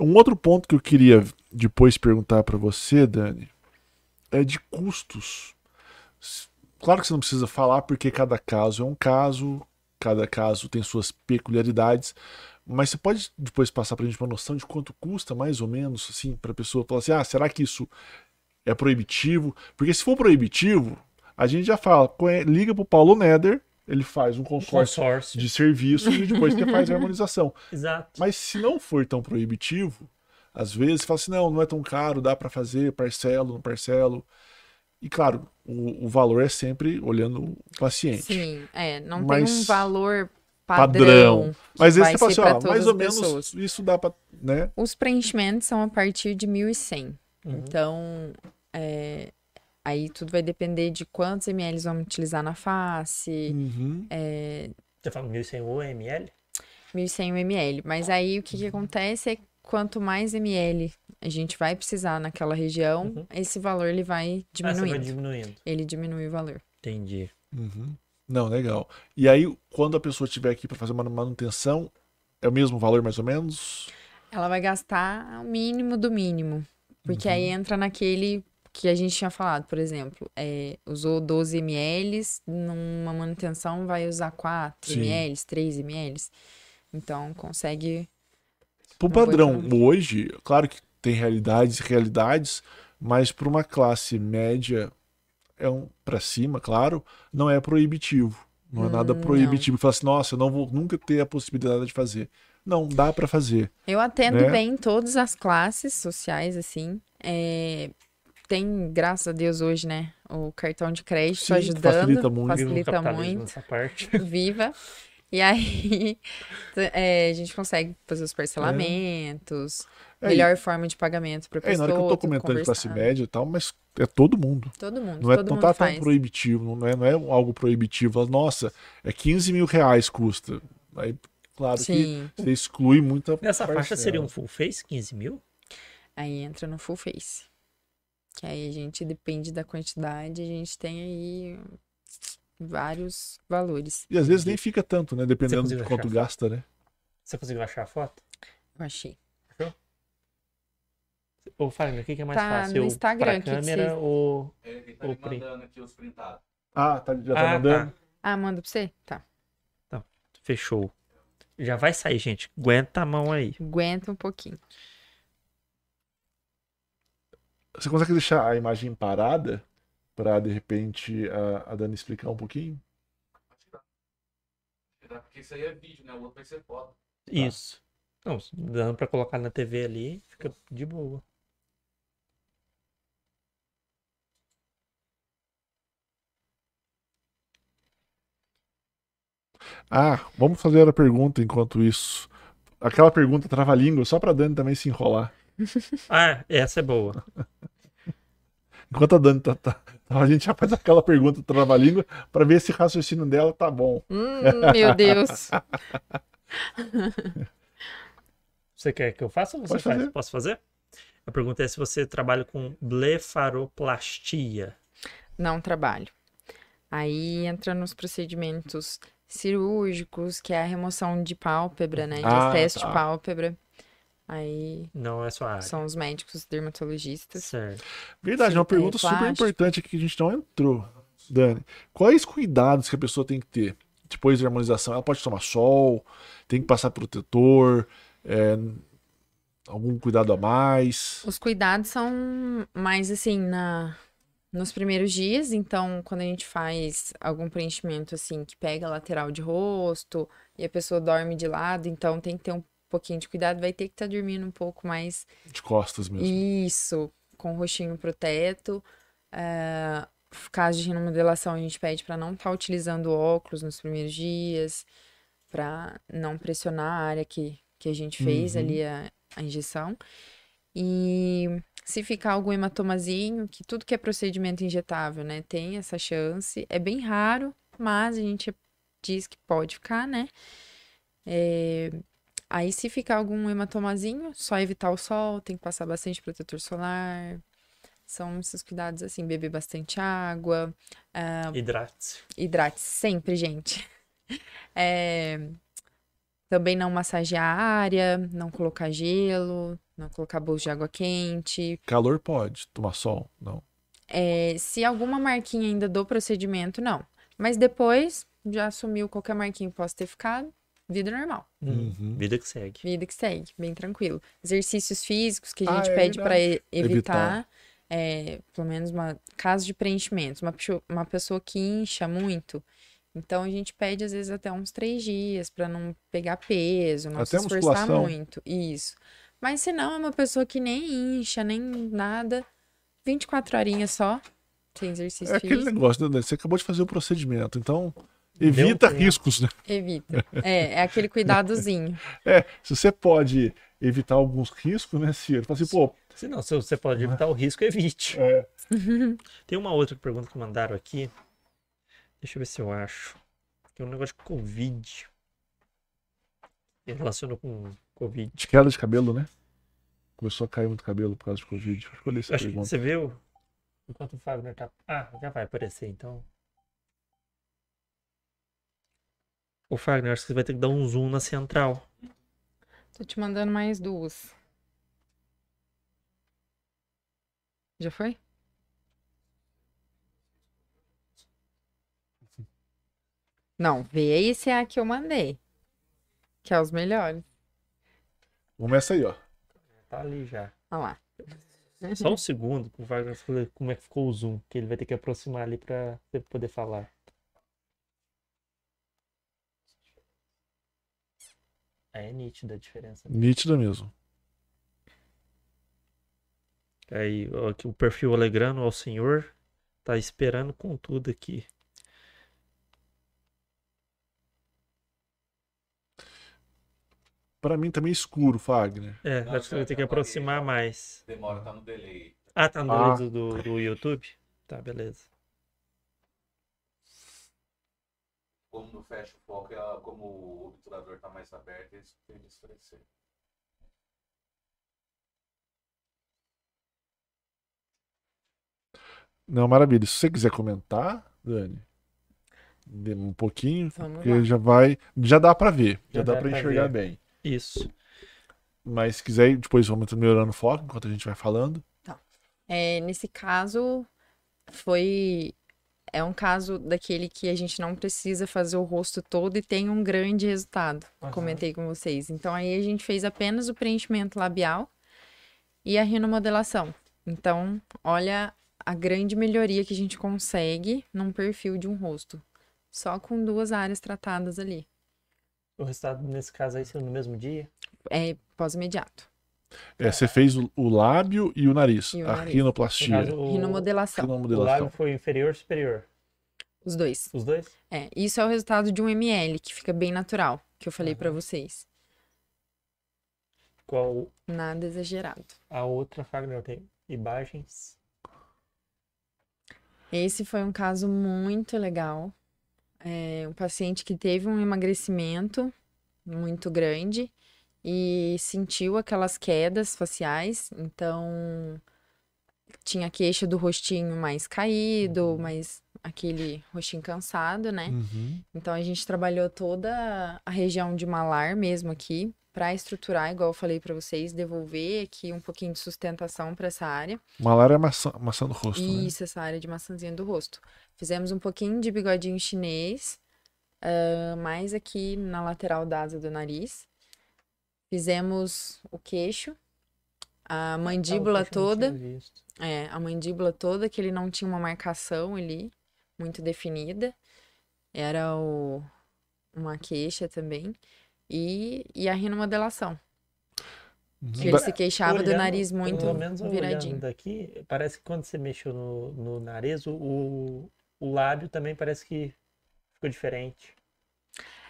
Um outro ponto que eu queria depois perguntar para você, Dani, é de custos. Claro que você não precisa falar porque cada caso é um caso, cada caso tem suas peculiaridades, mas você pode depois passar para a gente uma noção de quanto custa mais ou menos, assim, para a pessoa falar assim, ah, será que isso é proibitivo? Porque se for proibitivo, a gente já fala, conhe- liga pro Paulo Neder, ele faz um consórcio Consórcio. de serviços e depois você faz a harmonização. Exato. Mas se não for tão proibitivo, às vezes fala assim, não, não é tão caro, dá para fazer, parcelo, não parcelo. E claro, o, o valor é sempre olhando o paciente. Sim, é, não Mas- tem um valor Padrão. padrão. Mas esse vai você fala assim, ó, mais ou menos pessoas. isso dá pra, né? Os preenchimentos são a partir de 1.100. Uhum. Então, é, aí tudo vai depender de quantos ml vamos utilizar na face, Uhum. é, Você fala 1.100 ml? 1.100 ml. Mas aí o que, que acontece é que quanto mais ml a gente vai precisar naquela região, Uhum. esse valor ele vai Ah, você vai diminuindo. diminuindo. Ele diminui o valor. Entendi. Uhum. Não, legal. E aí, quando a pessoa estiver aqui para fazer uma manutenção, é o mesmo valor mais ou menos? Ela vai gastar o mínimo do mínimo. Porque aí entra naquele que a gente tinha falado, por exemplo, é, usou 12 ml, numa manutenção vai usar 4 Sim. ml, 3 ml. Então consegue. Pro padrão, hoje, claro que tem realidades e realidades, mas para uma classe média, é um para cima, claro, não é proibitivo. Não é nada Hum, proibitivo. Falar assim, nossa, eu não vou nunca ter a possibilidade de fazer. Não, dá para fazer. Eu atendo Né? bem todas as classes sociais, assim. É, Tem, graças a Deus, hoje, né? O cartão de crédito Sim, ajudando. facilita muito. Facilita muito. viva. E aí é, a gente consegue fazer os parcelamentos, É, melhor forma de pagamento para É, pessoa. na hora que eu tô comentando de classe média e tal, mas é todo mundo. Todo mundo, Não é, todo não mundo tá tão faz. proibitivo, não é, não é algo proibitivo. Nossa, é 15 mil reais custa. Aí, claro Sim, que você exclui muita Nessa faixa parcela. seria um full face, 15 mil? aí entra no full face. Que aí a gente depende da quantidade, a gente tem aí vários valores. E às vezes nem fica tanto, né? Dependendo de quanto gasta, né? Você conseguiu achar a foto? Eu achei. Ô, Fagner, o que que é mais Tá fácil? no Instagram, Pra que que câmera vocês- ou... Ele tá me mandando aqui os printados. Ah, tá, já tá Ah, mandando? Ah, manda pra você? Tá. Fechou. Já vai sair, gente. Aguenta a mão aí. Aguenta um pouquinho. Você consegue deixar a imagem parada pra de repente a, a Dani explicar um pouquinho? Porque isso aí é vídeo, né? O outro vai ser foto. Isso. Não, dando pra colocar na TV ali, fica de boa. Ah, vamos fazer a pergunta enquanto isso. Aquela pergunta trava-língua, só pra Dani também se enrolar. Ah, essa é boa. Enquanto a Dani tá, tá- a gente já faz aquela pergunta trava-língua pra ver se o raciocínio dela tá bom. Hum, meu Deus. Você quer que eu faça ou você Pode faz? fazer. Posso fazer? A pergunta é se você trabalha com blefaroplastia. não trabalho. Aí entra nos procedimentos cirúrgicos, que é a remoção de pálpebra, né? De Ah, excesso tá. de pálpebra. Aí Não é sua área. são os médicos dermatologistas. Certo. Verdade, é uma pergunta super plástico. importante aqui que a gente não entrou, Dani. Quais cuidados que a pessoa tem que ter depois da harmonização? Ela pode tomar sol, tem que passar protetor, é, algum cuidado a mais? Os cuidados são mais assim na nos primeiros dias, então quando a gente faz algum preenchimento assim que pega a lateral de rosto e a pessoa dorme de lado, então tem que ter um pouquinho de cuidado, vai ter que estar dormindo um pouco mais De costas mesmo. Isso, com o rostinho pro teto. É, caso de remodelação, a gente pede para não estar utilizando óculos nos primeiros dias, para não pressionar a área que, que a gente fez Uhum. ali a, a injeção. E se ficar algum hematomazinho, que tudo que é procedimento injetável, né, tem essa chance. É bem raro, mas a gente diz que pode ficar, né? É, Aí, se ficar algum hematomazinho, só evitar o sol, tem que passar bastante protetor solar. São esses cuidados assim, beber bastante água, Hidrate-se. hidrate sempre, gente. É, Também não massagear a área, não colocar gelo, não colocar bolsa de água quente. Calor pode, tomar sol, não. É, se alguma marquinha ainda do procedimento, não. Mas depois, já assumiu qualquer marquinha que possa ter ficado, vida normal. Hum, Uhum. Vida que segue. Vida que segue, bem tranquilo. Exercícios físicos que a Ah, gente é pede para verdade. evitar, Evitar. é, pelo menos uma caso de preenchimento, uma, pessoa- uma pessoa que incha muito. Então a gente pede às vezes até uns três dias para não pegar peso, não Até se esforçar musculação. muito. Isso. Mas se não, é uma pessoa que nem incha, nem nada, 24 horinhas só, Tem exercício É aquele físico. negócio, né? Você acabou de fazer o procedimento, então evita riscos, né? Evita. É, é aquele cuidadozinho. É, se você pode evitar alguns riscos, né, Ciro? Fala assim, pô, Se não, se você pode evitar o risco, evite. é, Tem uma outra pergunta que mandaram aqui. Deixa eu ver se eu acho. Tem um negócio de Covid. Que relaciona com Covid. de queda de cabelo, né? Começou a cair muito cabelo por causa de Covid. Acho que eu li essa Acho que pergunta. você viu? Enquanto o Fagner tá. Ah, já vai aparecer então. Ô Fagner, acho que você vai ter que dar um zoom na central. Tô te mandando mais duas. Já foi? Não, vê esse é a que eu mandei. Que é os melhores. Começa aí, ó. Tá ali já. Olha lá. Só um segundo pro Wagner falar como é que ficou o zoom, que ele vai ter que aproximar ali pra você poder falar. É nítida a diferença. Nítida mesmo. Aí, ó, aqui o perfil Alegrano ao senhor tá esperando com tudo aqui. Pra mim também é escuro, Fagner. É, Não, acho que vai ter que apaguei, aproximar mais. Demora, tá no delay. Ah, tá no Ah. delay do, do, do YouTube? Tá, beleza. Como no fecha o foco, ela- como o obturador tá mais aberto, eles têm que escurecer. Não, maravilha. Se você quiser comentar, Dani, dê um pouquinho, Vamos porque lá. já vai. Já dá pra ver. Já, Já dá dá pra pra enxergar ver. bem. Isso. Mas se quiser, depois vamos melhorando o foco enquanto a gente vai falando. É, nesse caso, foi. É um caso daquele que a gente não precisa fazer o rosto todo e tem um grande resultado. Aham. Comentei com vocês. Então, aí a gente fez apenas o preenchimento labial e a rinomodelação. Então, olha a grande melhoria que a gente consegue num perfil de um rosto. Só com duas áreas tratadas ali. O resultado nesse caso aí saiu no mesmo dia? É pós-imediato. É, você fez o, o lábio e o nariz. E o a nariz. No rinoplastia. caso, o, Rinomodelação. o lábio Rinomodelação. foi inferior ou superior? Os dois. Os dois? É, isso é o resultado de um ml, que fica bem natural, que eu falei pra vocês. Qual Nada exagerado. a outra Fagner tem? Imagens. Esse foi um caso muito legal. É um paciente que teve um emagrecimento muito grande e sentiu aquelas quedas faciais, então tinha queixa do rostinho mais caído, mais aquele rostinho cansado, né? Uhum. Então a gente trabalhou toda a região de malar mesmo aqui para estruturar, igual eu falei para vocês, devolver aqui um pouquinho de sustentação para essa área. Malária é maçã, maçã do rosto, né? Isso, essa área de maçãzinha do rosto. Fizemos um pouquinho de bigodinho chinês, ah, mais aqui na lateral da asa do nariz. Fizemos o queixo, a mandíbula Ah, queixo eu não toda. É, a mandíbula toda, que ele não tinha uma marcação ali, muito definida. Era o, uma queixa também. E, e a rinomodelação, que ele se queixava do Olhando- nariz muito pelo menos viradinho. daqui, parece que quando você mexeu no, no nariz, o, o lábio também parece que ficou diferente.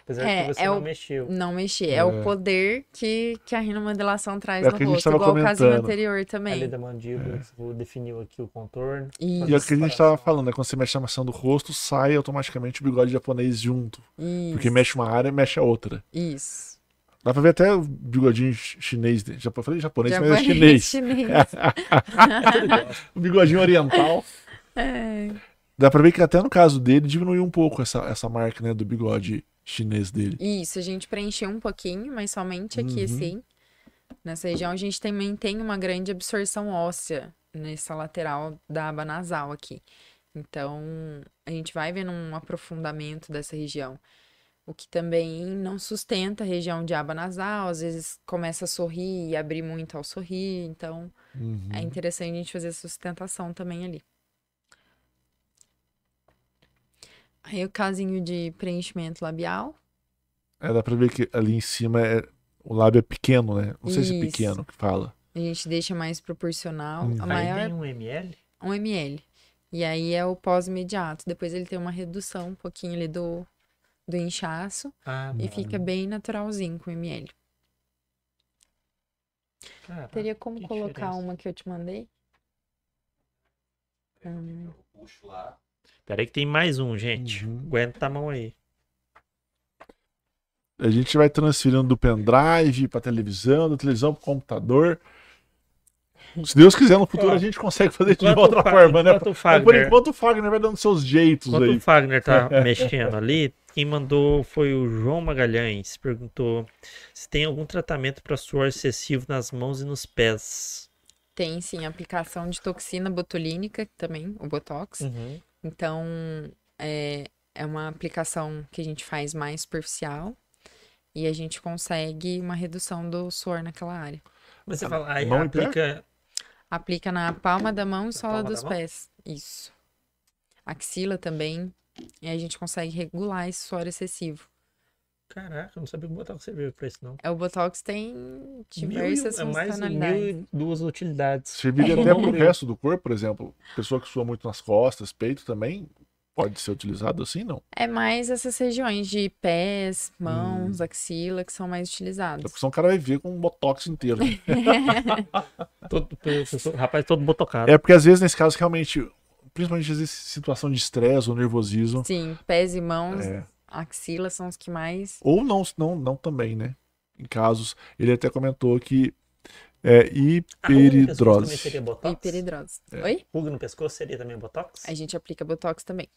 Apesar É, que você é não o- mexeu. Não mexer. É, É. o poder que, que a rinomodelação traz É o no a rosto, igual o casinho comentando. anterior Ali também. da mandíbula, você definiu aqui o contorno. Isso. E é o que a gente tava falando, né? Quando você mexe na maçã do rosto, sai automaticamente o bigode japonês junto. Porque Isso. mexe uma área, mexe a outra. Isso. Dá pra ver até o bigodinho ch- chinês dele. Já falei japonês, mas é Japonês, chinês. chinês. o bigodinho oriental. É. Dá pra ver que até no caso dele diminuiu um pouco essa, essa marca, né, do bigode chinês dele. Isso, a gente preencheu um pouquinho, mas somente aqui, Uhum. assim. Nessa região, a gente também tem uma grande absorção óssea nessa lateral da aba nasal aqui. Então, a gente vai vendo um aprofundamento dessa região. O que também não sustenta a região de aba nasal, às vezes começa a sorrir e abrir muito ao sorrir. Então, Uhum. é interessante a gente fazer essa sustentação também ali. Aí o casinho de preenchimento labial. É, dá pra ver que ali em cima é, o lábio é pequeno, né? Não sei se é Isso. pequeno que fala. A gente deixa mais proporcional. Hum. A Aí maior tem um ml? 1 ml. E aí é o pós-imediato. Depois ele tem uma redução um pouquinho ali do, do inchaço Ah, e mano. fica bem naturalzinho com ml. Caraca, Teria como colocar diferença. uma que eu te mandei? Hum, Pera aí que tem mais um, gente. Uhum. Aguenta a mão aí. A gente vai transferindo do pendrive pra televisão, da televisão pro computador. Se Deus quiser, no futuro a gente consegue fazer de enquanto outra forma, né? enquanto o Mas por Fagner- enquanto o Fagner vai dando seus jeitos Enquanto aí. o Fagner tá mexendo ali, quem mandou foi o João Magalhães. Perguntou se tem algum tratamento para suor excessivo nas mãos e nos pés. Tem sim aplicação de toxina botulínica também, o Botox. Uhum. Então, é, é uma aplicação que a gente faz mais superficial e a gente consegue uma redução do suor naquela área. Mas você fala, aí mão aplica. Aplica na palma da mão e sola dos da mão? pés. Isso. Axila também. E a gente consegue regular esse suor excessivo. Caraca, eu não sabia que o Botox servia pra isso, não. É, o Botox tem Mil diversas é mil funcionalidades. e duas utilidades. Serviria até pro resto do corpo, por exemplo. Pessoa que sua muito nas costas, peito também pode ser utilizado assim, não? É mais essas regiões de pés, Hum. mãos, axila que são mais utilizadas. Porque senão o cara vai ver com um botox inteiro. Todo, rapaz, todo botocado. é porque às vezes, nesse caso, realmente, principalmente às vezes, situação de estresse ou nervosismo. Sim, pés e mãos, É. axila são os que mais. Ou não, não, não também, né? Em casos, ele até comentou que é Ah, pescoço também hiperidrose. seria Botox? Hiperidrose. É. Oi? Ruga no pescoço seria também Botox? A gente aplica botox também.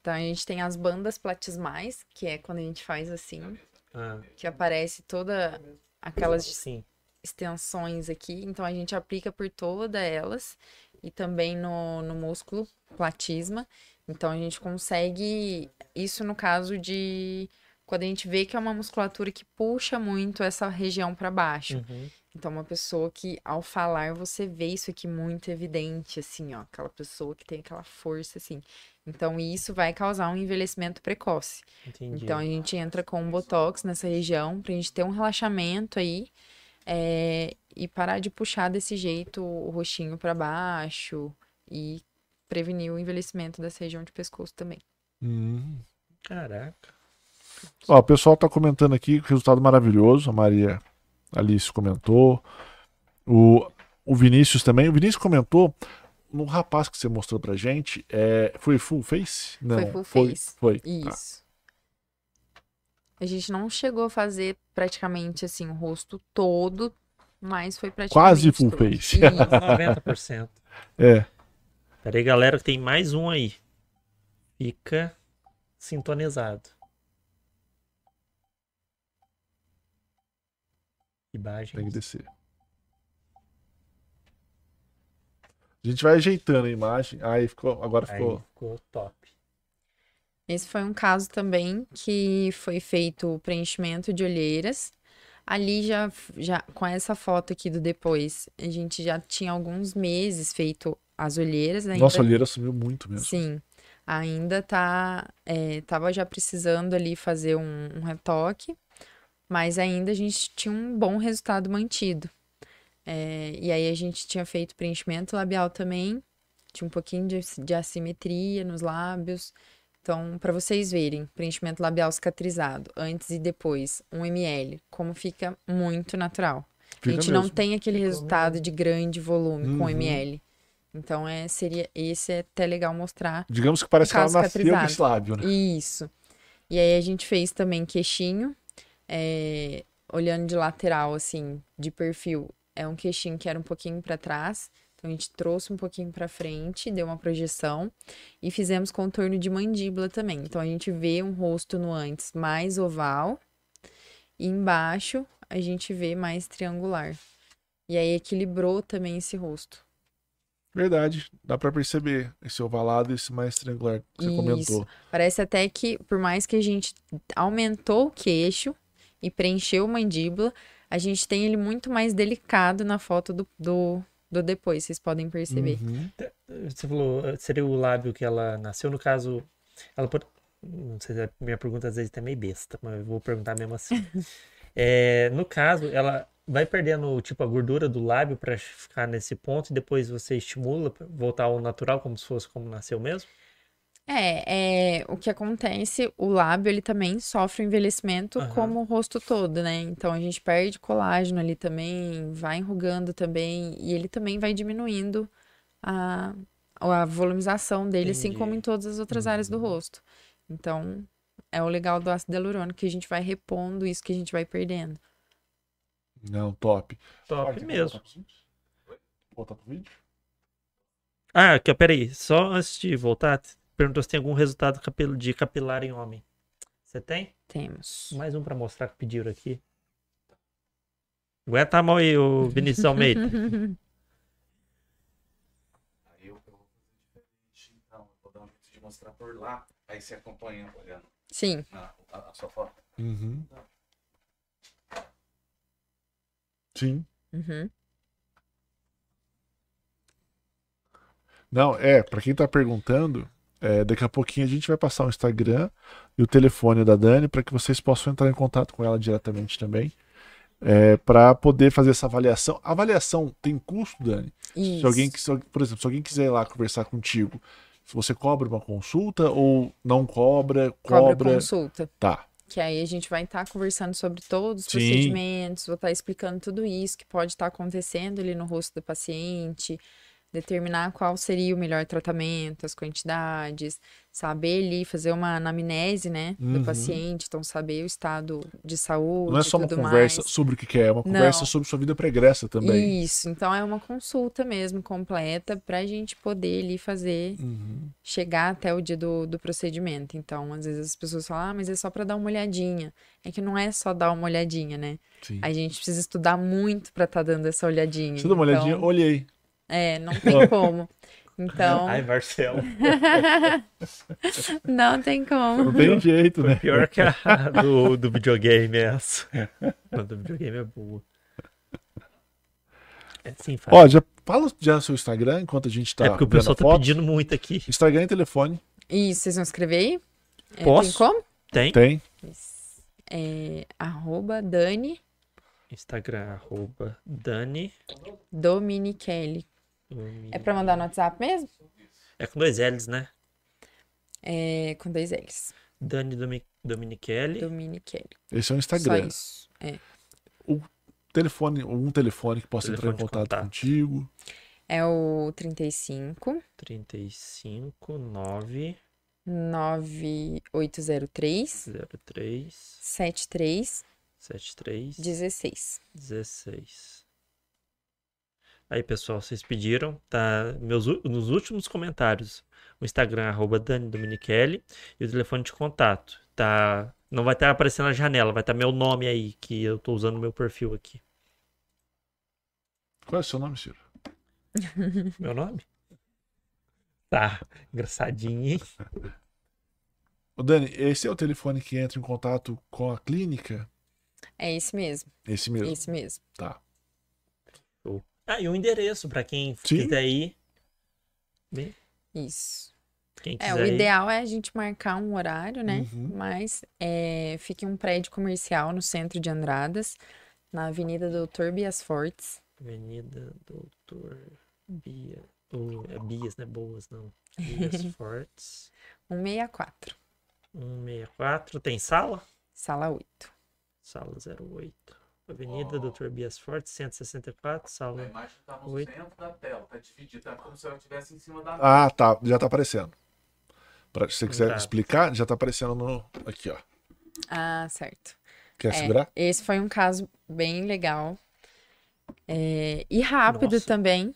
Então a gente tem as bandas platismais, que é quando a gente faz assim, Ah, que aparece toda aquelas sim. extensões aqui. Então a gente aplica por todas elas e também no, no músculo platisma. Então a gente consegue isso no caso de quando a gente vê que é uma musculatura que puxa muito essa região para baixo. Uhum. Então, uma pessoa que, ao falar, você vê isso aqui muito evidente, assim, ó. Aquela pessoa que tem aquela força, assim. Então, isso vai causar um envelhecimento precoce. Entendi. Então, a gente entra com um botox nessa região pra gente ter um relaxamento aí é, e parar de puxar desse jeito o rostinho pra baixo e prevenir o envelhecimento dessa região de pescoço também. Hum. Caraca. Ó, o pessoal tá comentando aqui, resultado maravilhoso. A Maria Alice comentou. O, o Vinícius também. O Vinícius comentou no rapaz que você mostrou pra gente. É, foi full face? Não, Foi full face. Foi. Tá. Isso. A gente não chegou a fazer praticamente assim o rosto todo, mas foi praticamente Quase full todo. face. Isso. 90%. É. Pera aí, galera, que tem mais um aí. Fica sintonizado. Imagem. Tem que descer. A gente vai ajeitando a imagem. Aí ficou. Agora Aí ficou. ficou top. Esse foi um caso também que foi feito o preenchimento de olheiras. Ali já, já com essa foto aqui do depois, a gente já tinha alguns meses feito as olheiras ainda. Nossa, a olheira sumiu muito mesmo. Sim, ainda tá, é, tava já precisando ali fazer um, um retoque, mas ainda a gente tinha um bom resultado mantido. É, e aí a gente tinha feito preenchimento labial também, tinha um pouquinho de, de assimetria nos lábios. Então, para vocês verem, preenchimento labial cicatrizado, antes e depois, 1 ml, como fica muito natural. a Fica gente não mesmo. tem aquele resultado de grande volume com Uhum. ml. Então, é, seria, esse é até legal mostrar. Digamos que parece que ela nasceu com cicatrizado. esse lábio, né? Isso. E aí a gente fez também queixinho, é, olhando de lateral, assim, de perfil. É um queixinho que era um pouquinho para trás. Então a gente trouxe um pouquinho para frente, deu uma projeção e fizemos contorno de mandíbula também. Então a gente vê um rosto no antes mais oval e embaixo a gente vê mais triangular. E aí equilibrou também esse rosto. Verdade. Dá pra perceber esse ovalado e esse mais triangular que você Isso. comentou. Parece até que, por mais que a gente aumentou o queixo e preencheu a mandíbula, a gente tem ele muito mais delicado na foto do, do, do depois, vocês podem perceber. Uhum. Você falou, seria o lábio que ela nasceu, no caso, ela pode... Não sei se a minha pergunta às vezes é meio besta, mas eu vou perguntar mesmo assim. É, no caso, ela vai perdendo, tipo, a gordura do lábio pra ficar nesse ponto e depois você estimula voltar ao natural, como se fosse como nasceu mesmo? É, é, o que acontece, o lábio ele também sofre envelhecimento Aham. como o rosto todo, né? Então a gente perde colágeno ali também, vai enrugando também, e ele também vai diminuindo a, a volumização dele, assim Entendi. como em todas as outras áreas do rosto. Então, é o legal do ácido hialurônico que a gente vai repondo isso que a gente vai perdendo. Não, top. Top quer mesmo. voltar pro vídeo? Ah, ó, peraí. Só antes de voltar, perguntou se tem algum resultado de capilar em homem. Você tem? Temos. Mais um pra mostrar que pediram aqui. Aguenta a mão aí, o Vinícius Almeida. Aí eu, eu vou fazer diferente, então. Eu vou dar um jeito de mostrar por lá. Aí você acompanha olhando Sim. a, a- a sua foto. Uhum. Sim. Uhum. Não, é, pra quem tá perguntando, é, daqui a pouquinho a gente vai passar o Instagram e o telefone da Dani para que vocês possam entrar em contato com ela diretamente também. É, para poder fazer essa avaliação. A avaliação tem custo, Dani? Se Isso. alguém, se, por exemplo, se alguém quiser ir lá conversar contigo, você cobra uma consulta ou não cobra, Cobra cobra. consulta. Tá. Que aí a gente vai estar conversando sobre todos os Sim. procedimentos, vou estar explicando tudo isso que pode estar acontecendo ali no rosto do paciente, determinar qual seria o melhor tratamento, as quantidades, saber ali, fazer uma anamnese, né, Uhum. do paciente, então saber o estado de saúde Não é só uma conversa mais. sobre o que é, é uma conversa Não. sobre sua vida pregressa também. Isso, então é uma consulta mesmo completa para a gente poder ali fazer Uhum. chegar até o dia do, do procedimento. Então, às vezes as pessoas falam, ah, mas é só para dar uma olhadinha. É que não é só dar uma olhadinha, né? Sim. A gente precisa estudar muito para estar dando essa olhadinha. Você dá uma olhadinha, Então, olhei. É, não tem como. Então, Ai, Marcelo. não tem como. Não tem jeito, né? Pior que a do, do videogame é essa. A do videogame é boa. É assim, faz. Ó, já fala já seu Instagram enquanto a gente tá é porque o pessoal tá pedindo muito aqui. Instagram e telefone. E vocês vão escrever aí? É, Posso? Tem como? Tem? Tem. É, arroba Dani Instagram, arroba Dani. Dominichelli. É para mandar no WhatsApp mesmo? É com dois L's, né? É, com dois L's. Dani Domi Dominichelli. Dominichelli. Esse é o Só Instagram. isso. É. Telefone, um telefone que possa entrar em Telefone contato, contato. contigo. É o 35 35 9 9803 03 73 73 16. 16. Aí, pessoal, vocês pediram, tá? Meus, nos últimos comentários, o Instagram, arroba Dani Dominichelli, e o telefone de contato, tá? Não vai estar aparecendo na janela, vai estar meu nome aí, que eu tô usando meu perfil aqui. Qual é o seu nome, Ciro? Meu nome? Tá, engraçadinho, hein? Ô, Dani, esse é o telefone que entra em contato com a clínica? É esse mesmo. Esse mesmo. Esse mesmo. Tá. Ah, e o endereço, pra quem Sim. quiser ir. Bem, Isso. quem É, quiser o ir. ideal é a gente marcar um horário, né? Uhum. Mas é, fica em um prédio comercial no centro de Andradas, na Avenida Doutor Bias Fortes. Avenida Doutor Bia. ou é Bias, né? Boas, não. Bias Fortes. 164, 164. Tem sala? sala 8. Sala 08. Avenida Doutor Bias Fortes, 164, A sala. imagem tá no Oi. centro da tela, tá dividida, tá como se ela estivesse em cima da Ah, tá. Já tá aparecendo. Pra, se você quiser Tá. explicar, já tá aparecendo no. Aqui, ó. Ah, certo. Quer É, segurar? esse foi um caso bem legal. É, e rápido Nossa. também.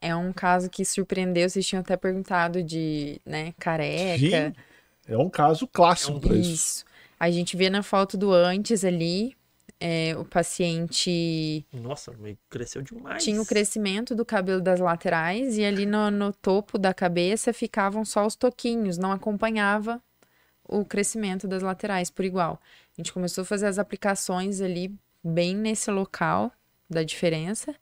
É um caso que surpreendeu. Vocês tinham até perguntado de, né, careca. Sim. É um caso clássico É um- pra isso. Isso. A gente vê na foto do antes ali, é, o paciente Nossa, cresceu demais. tinha o crescimento do cabelo das laterais e ali no, no topo da cabeça ficavam só os toquinhos, não acompanhava o crescimento das laterais por igual. A gente começou a fazer as aplicações ali bem nesse local da diferença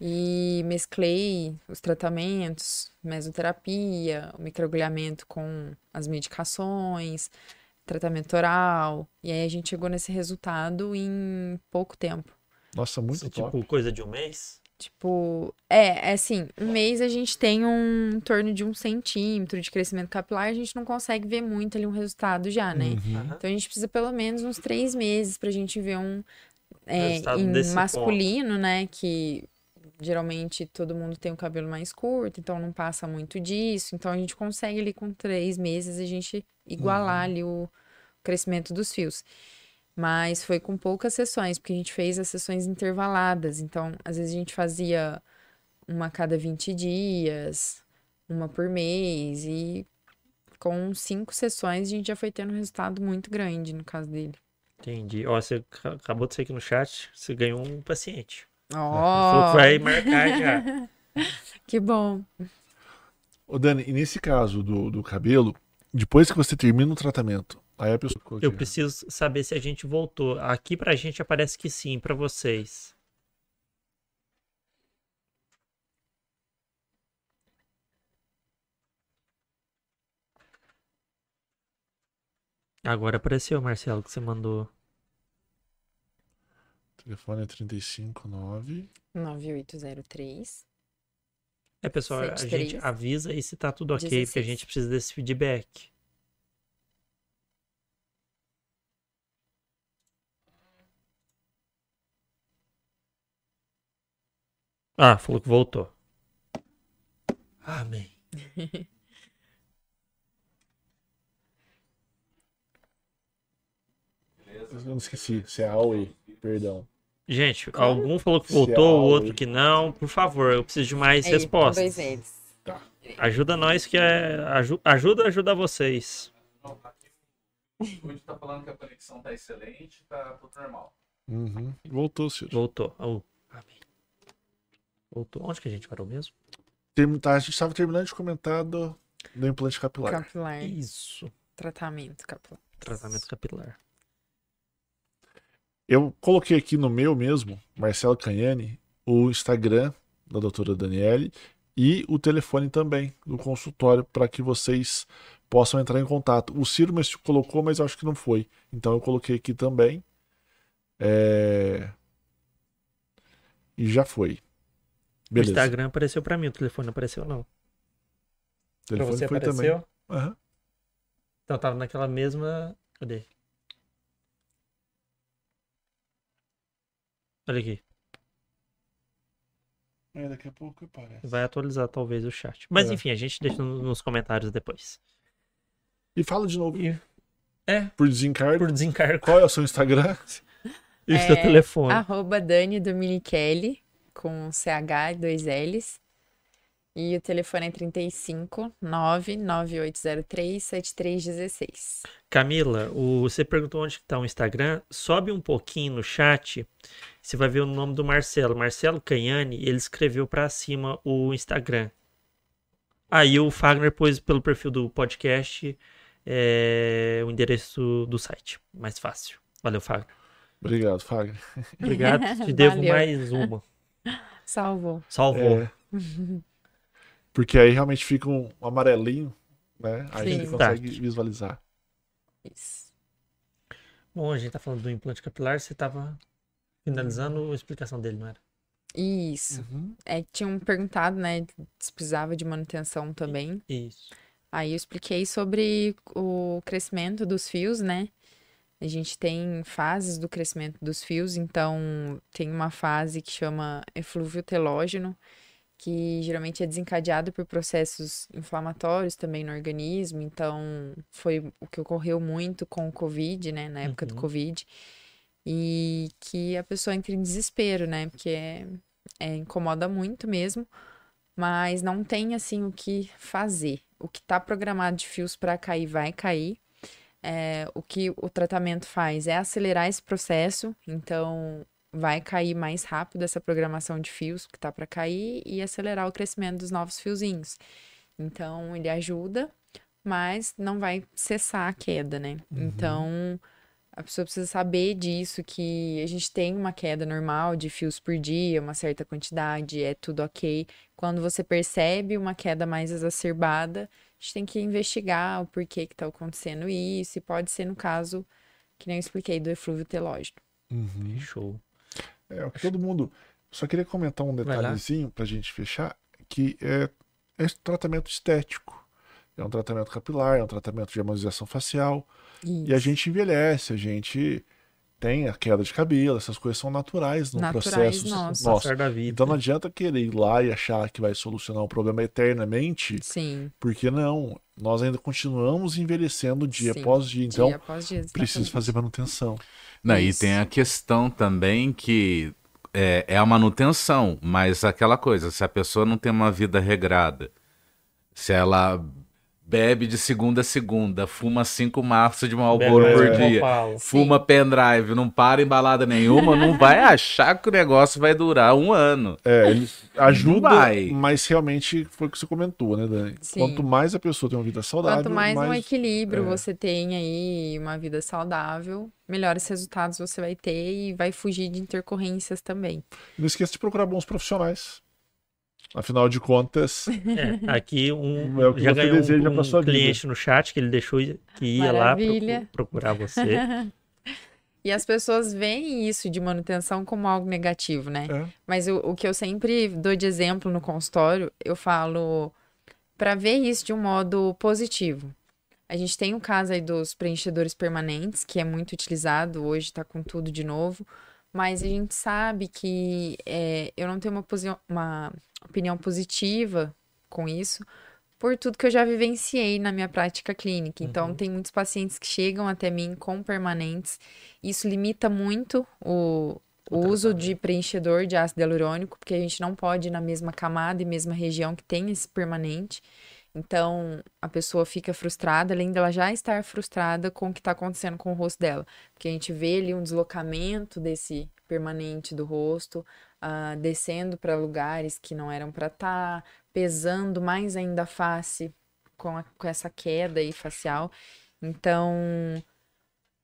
e mesclei os tratamentos, mesoterapia, o microagulhamento com as medicações, tratamento oral, e aí a gente chegou nesse resultado em pouco tempo. Nossa, muito tipo, top. coisa de um mês? Tipo, é, é assim, um mês a gente tem um em torno de um centímetro de crescimento capilar, a gente não consegue ver muito ali um resultado já, né? Uhum. Então a gente precisa pelo menos uns três meses pra gente ver um é, Resultado em masculino, né? Que geralmente todo mundo tem o cabelo mais curto, então não passa muito disso. Então a gente consegue ali com três meses a gente igualar ali o crescimento dos fios. Mas foi com poucas sessões, porque a gente fez as sessões intervaladas. Então, às vezes a gente fazia uma a cada 20 dias, uma por mês, e com cinco sessões a gente já foi tendo um resultado muito grande no caso dele. Entendi. Ó, você ca- acabou de sair aqui no chat, você ganhou um paciente. Ó, que vai marcar já. que bom. Ô, Dani, e nesse caso do, do cabelo, depois que você termina o tratamento, aí a pessoa. Eu preciso saber se a gente voltou. Aqui pra gente aparece que sim, pra vocês. Agora apareceu, Marcelo, que você mandou. Telefone é 359. 9803. É, pessoal, a 73. gente avisa aí se tá tudo ok, porque a 16. gente precisa desse feedback. Ah, falou que voltou. Amém. Eu não esqueci, se é Aoi, perdão. Gente, algum falou que Se voltou, é o outro que não. Por favor, eu preciso de mais Aí, respostas. Dois eles. Ajuda nós que é. aju- Ajuda a ajudar vocês. O Estúdio tá falando que a conexão tá excelente, tá tudo normal. Uhum. Voltou, Ciro. Voltou. Oh, amém. Voltou. Onde que a gente parou mesmo? Termi- tá, a gente estava terminando de comentar do, do implante capilar. Capilar. Isso. Tratamento capilar. Tratamento capilar. Eu coloquei aqui no meu mesmo, Marcelo Canhani, o Instagram da doutora Daniele e o telefone também do consultório para que vocês possam entrar em contato. O Ciro mas colocou, mas eu acho que não foi. Então eu coloquei aqui também. É, E já foi. O Beleza. Instagram apareceu pra mim, o telefone não apareceu, não. O Pra telefone você foi apareceu? também. Aham. Então tava naquela mesma. Cadê? Olha aqui. É, daqui a pouco aparece. Vai atualizar talvez o chat. Mas É. enfim, a gente deixa no- nos comentários depois. E fala de novo. E- É, Por desencargo. por desencargo. Qual é o seu Instagram? E o seu É, telefone. Arroba Dani Dominichelli, com CH e dois L's. E o telefone é 35 99803 7316. Camila, o- você perguntou onde está o Instagram. Sobe um pouquinho no chat. Você vai ver o nome do Marcelo. Marcelo Canhani, ele escreveu para cima o Instagram. Aí o Fagner pôs pelo perfil do podcast é, o endereço do site. Mais fácil. Valeu, Fagner. Obrigado, Fagner. Obrigado. Te devo Valeu. mais uma. Salvou. Salvou. É. Porque aí realmente fica um amarelinho, né? Aí Sim. a gente consegue Tá. visualizar. Isso. Bom, a gente tá falando do implante capilar. Você tava finalizando a explicação dele, não era? Isso. Uhum. É que tinham perguntado, né, se precisava de manutenção também. Isso. Aí eu expliquei sobre o crescimento dos fios, né? A gente tem fases do crescimento dos fios, então tem uma fase que chama eflúvio telógeno, que geralmente é desencadeado por processos inflamatórios também no organismo, então foi o que ocorreu muito com o Covid, né, na época do Uhum. Covid, e que a pessoa entra em desespero, né, porque é, é, incomoda muito mesmo, mas não tem assim o que fazer. O que está programado de fios para cair vai cair. É, o que o tratamento faz é acelerar esse processo, então vai cair mais rápido essa programação de fios que tá para cair e acelerar o crescimento dos novos fiozinhos. Então ele ajuda, mas não vai cessar a queda, né? Então a pessoa precisa saber disso, que a gente tem uma queda normal de fios por dia, uma certa quantidade, é tudo ok. Quando você percebe uma queda mais exacerbada, a gente tem que investigar o porquê que está acontecendo isso, e pode ser no caso, que nem eu expliquei, do eflúvio telógeno. Uhum. Show. É, o que todo mundo. Só queria comentar um detalhezinho pra gente fechar, que é, é tratamento estético. É um tratamento capilar, é um tratamento de harmonização facial. E a gente envelhece, a gente tem a queda de cabelo, essas coisas são naturais no Naturais processo nosso. Passar da vida. Então não adianta querer ir lá e achar que vai solucionar o problema eternamente, Sim. porque não. Nós ainda continuamos envelhecendo dia sim. após dia. Então, dia após dia, precisa fazer manutenção. Não, e tem a questão também que é, é a manutenção, mas aquela coisa, se a pessoa não tem uma vida regrada, se ela bebe de segunda a segunda, fuma cinco maços de Marlboro Bebe por mais dia, fuma pendrive, não para em balada nenhuma, não vai achar que o negócio vai durar um ano. É, ele ajuda, mas realmente foi o que você comentou, né, Dani? Sim. Quanto mais a pessoa tem uma vida saudável, Quanto mais, um equilíbrio é. você tem aí, uma vida saudável, melhores resultados você vai ter e vai fugir de intercorrências também. Não esqueça de procurar bons profissionais. Afinal de contas, É, aqui um É o que já ganhou um, um vida. cliente no chat que ele deixou que ia Maravilha. lá procu- procurar você. E as pessoas veem isso de manutenção como algo negativo, né? é, Mas o, o que eu sempre dou de exemplo no consultório, eu falo para ver isso de um modo positivo. A gente tem o caso aí dos preenchedores permanentes, que é muito utilizado, hoje está com tudo de novo, mas a gente sabe que é, eu não tenho uma, uma opinião positiva com isso, por tudo que eu já vivenciei na minha prática clínica. Então, tem muitos pacientes que chegam até mim com permanentes. Isso limita muito o, o uso de preenchedor de ácido hialurônico, porque a gente não pode ir na mesma camada e mesma região que tem esse permanente. Então, a pessoa fica frustrada, além dela já estar frustrada com o que está acontecendo com o rosto dela. Porque a gente vê ali um deslocamento desse permanente do rosto, ah, descendo para lugares que não eram para estar, pesando mais ainda a face com, a- com essa queda aí facial. Então,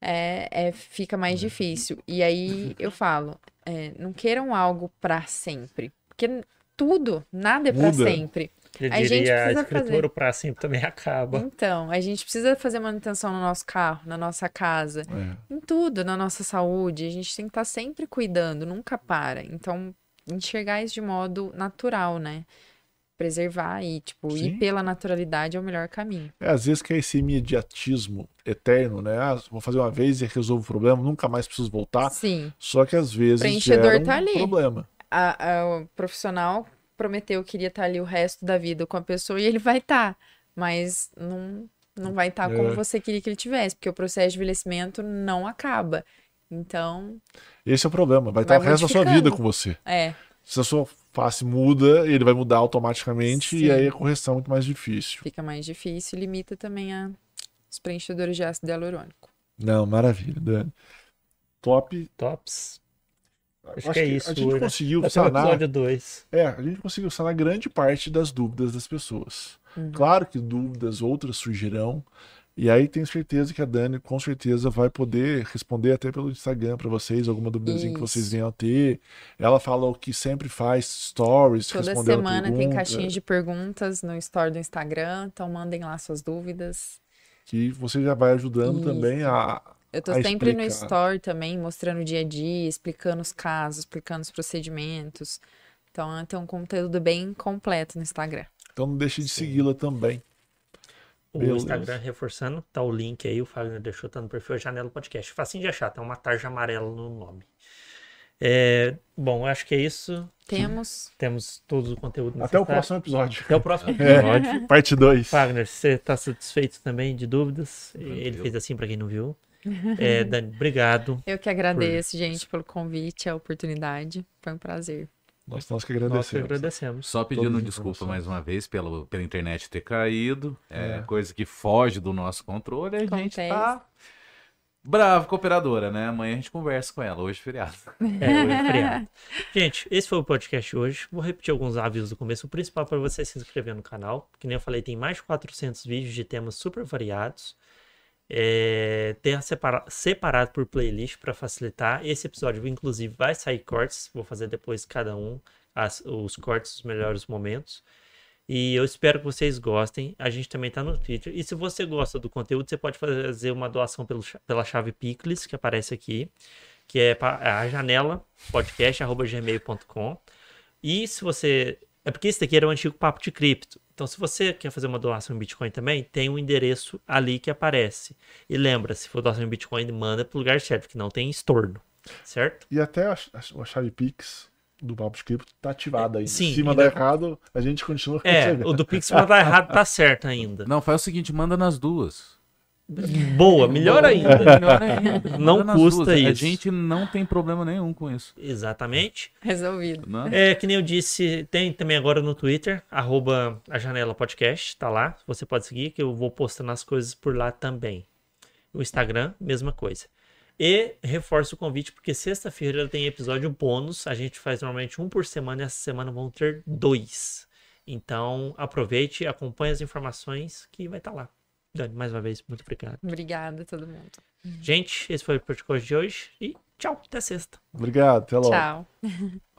é, é- fica mais difícil. E aí eu falo, é, não queiram algo para sempre. Porque tudo, nada é para sempre. Eu A gente diria, a precisa escritura fazer. pra sempre também acaba. Então, a gente precisa fazer manutenção no nosso carro, na nossa casa, é. em tudo, na nossa saúde. A gente tem que estar sempre cuidando, nunca para. Então, enxergar isso de modo natural, né? Preservar e, tipo, Sim. ir pela naturalidade é o melhor caminho. É, às vezes que é esse imediatismo eterno, né? Ah, vou fazer uma vez e resolvo o problema, nunca mais preciso voltar. Sim. Só que às vezes Preenchedor gera um tá ali. problema. A, a- o profissional prometeu que iria estar ali o resto da vida com a pessoa e ele vai estar, mas não, não vai estar como É. você queria que ele tivesse, porque o processo de envelhecimento não acaba. Então, Esse é o problema. Vai estar Vai o resto da sua vida com você. é, Se a sua face muda, ele vai mudar automaticamente e Sim. aí a correção é muito mais difícil. fica mais difícil e limita também a, os preenchedores de ácido hialurônico. Não, maravilha, Dani. Top. Tops. Acho, que é isso A gente né? conseguiu Até o sanar. episódio 2. É, a gente conseguiu sanar grande parte das dúvidas das pessoas. Uhum. Claro que dúvidas outras surgirão. E aí tenho certeza que a Dani com certeza vai poder responder até pelo Instagram para vocês, alguma duvidazinha que vocês venham a ter. Ela fala o que sempre faz, stories, Toda respondendo semana tem caixinhas de perguntas no store do Instagram, então mandem lá suas dúvidas. que você já vai ajudando Isso. também a Eu tô sempre no explicar. store também, mostrando o dia a dia, explicando os casos, explicando os procedimentos. Então, tem um conteúdo bem completo no Instagram. Então não deixe de segui-la também. O Beleza. Instagram reforçando, tá o link aí, o Fagner deixou, tá no perfil Janela Podcast. Facinho de achar, tá uma tarja amarela no nome. É, bom, eu acho que é isso. Temos. Temos todo o conteúdo Até o próximo episódio. Até o próximo É. episódio. Parte 2. Fagner, você tá satisfeito também de dúvidas? Ele fez assim pra quem não viu. É, Dani, obrigado. Eu que agradeço, gente, pelo convite, a oportunidade. Foi um prazer. Nós, nós que Nós que agradecemos. agradecemos. Só pedindo desculpa mais uma vez pelo, pela internet ter caído. É, É. coisa que foge do nosso controle. A gente Acontece. tá bravo com a operadora, né? Amanhã a gente conversa com ela. Hoje é feriado. É, hoje é feriado. Gente, esse foi o podcast de hoje. Vou repetir alguns avisos do começo. O principal para você se inscrever no canal. Que nem eu falei, tem mais de 400 vídeos de temas super variados. É, ter separa- separado por playlist para facilitar. Esse episódio, inclusive, vai sair cortes. Vou fazer depois cada um as- os cortes dos melhores momentos. E eu espero que vocês gostem. A gente também tá no Twitter. E se você gosta do conteúdo, você pode fazer uma doação pelo pela chave Picles, que aparece aqui. que é a janela podcast@gmail.com. E se você é porque esse daqui era o antigo papo de cripto. Então, se você quer fazer uma doação em Bitcoin também, tem um endereço ali que aparece. E lembra, se for doação em Bitcoin, manda pro lugar certo, que não tem estorno. Certo? E até a, a, a chave Pix do Papo de Cripto tá ativada aí. Sim, Se mandar ainda- errado, a gente continua É, recebendo. o do Pix pra dar errado tá certo ainda. Não, faz o seguinte, manda nas duas. Boa, melhor ainda. Melhor ainda. Não custa duas. A isso. gente não tem problema nenhum com isso. Exatamente. Resolvido. Né? É, que nem eu disse, tem também agora no Twitter, arroba a Janela Podcast, tá lá. Você pode seguir, que eu vou postando as coisas por lá também. O Instagram, mesma coisa. E reforço o convite, porque sexta-feira tem episódio bônus. A gente faz normalmente um por semana e essa semana vão ter dois. Então, aproveite, acompanhe as informações que vai estar lá. Dani, mais uma vez, muito obrigado. Obrigada a todo mundo. Gente, esse foi o podcast de hoje e tchau, até sexta. Obrigado, até logo. Tchau.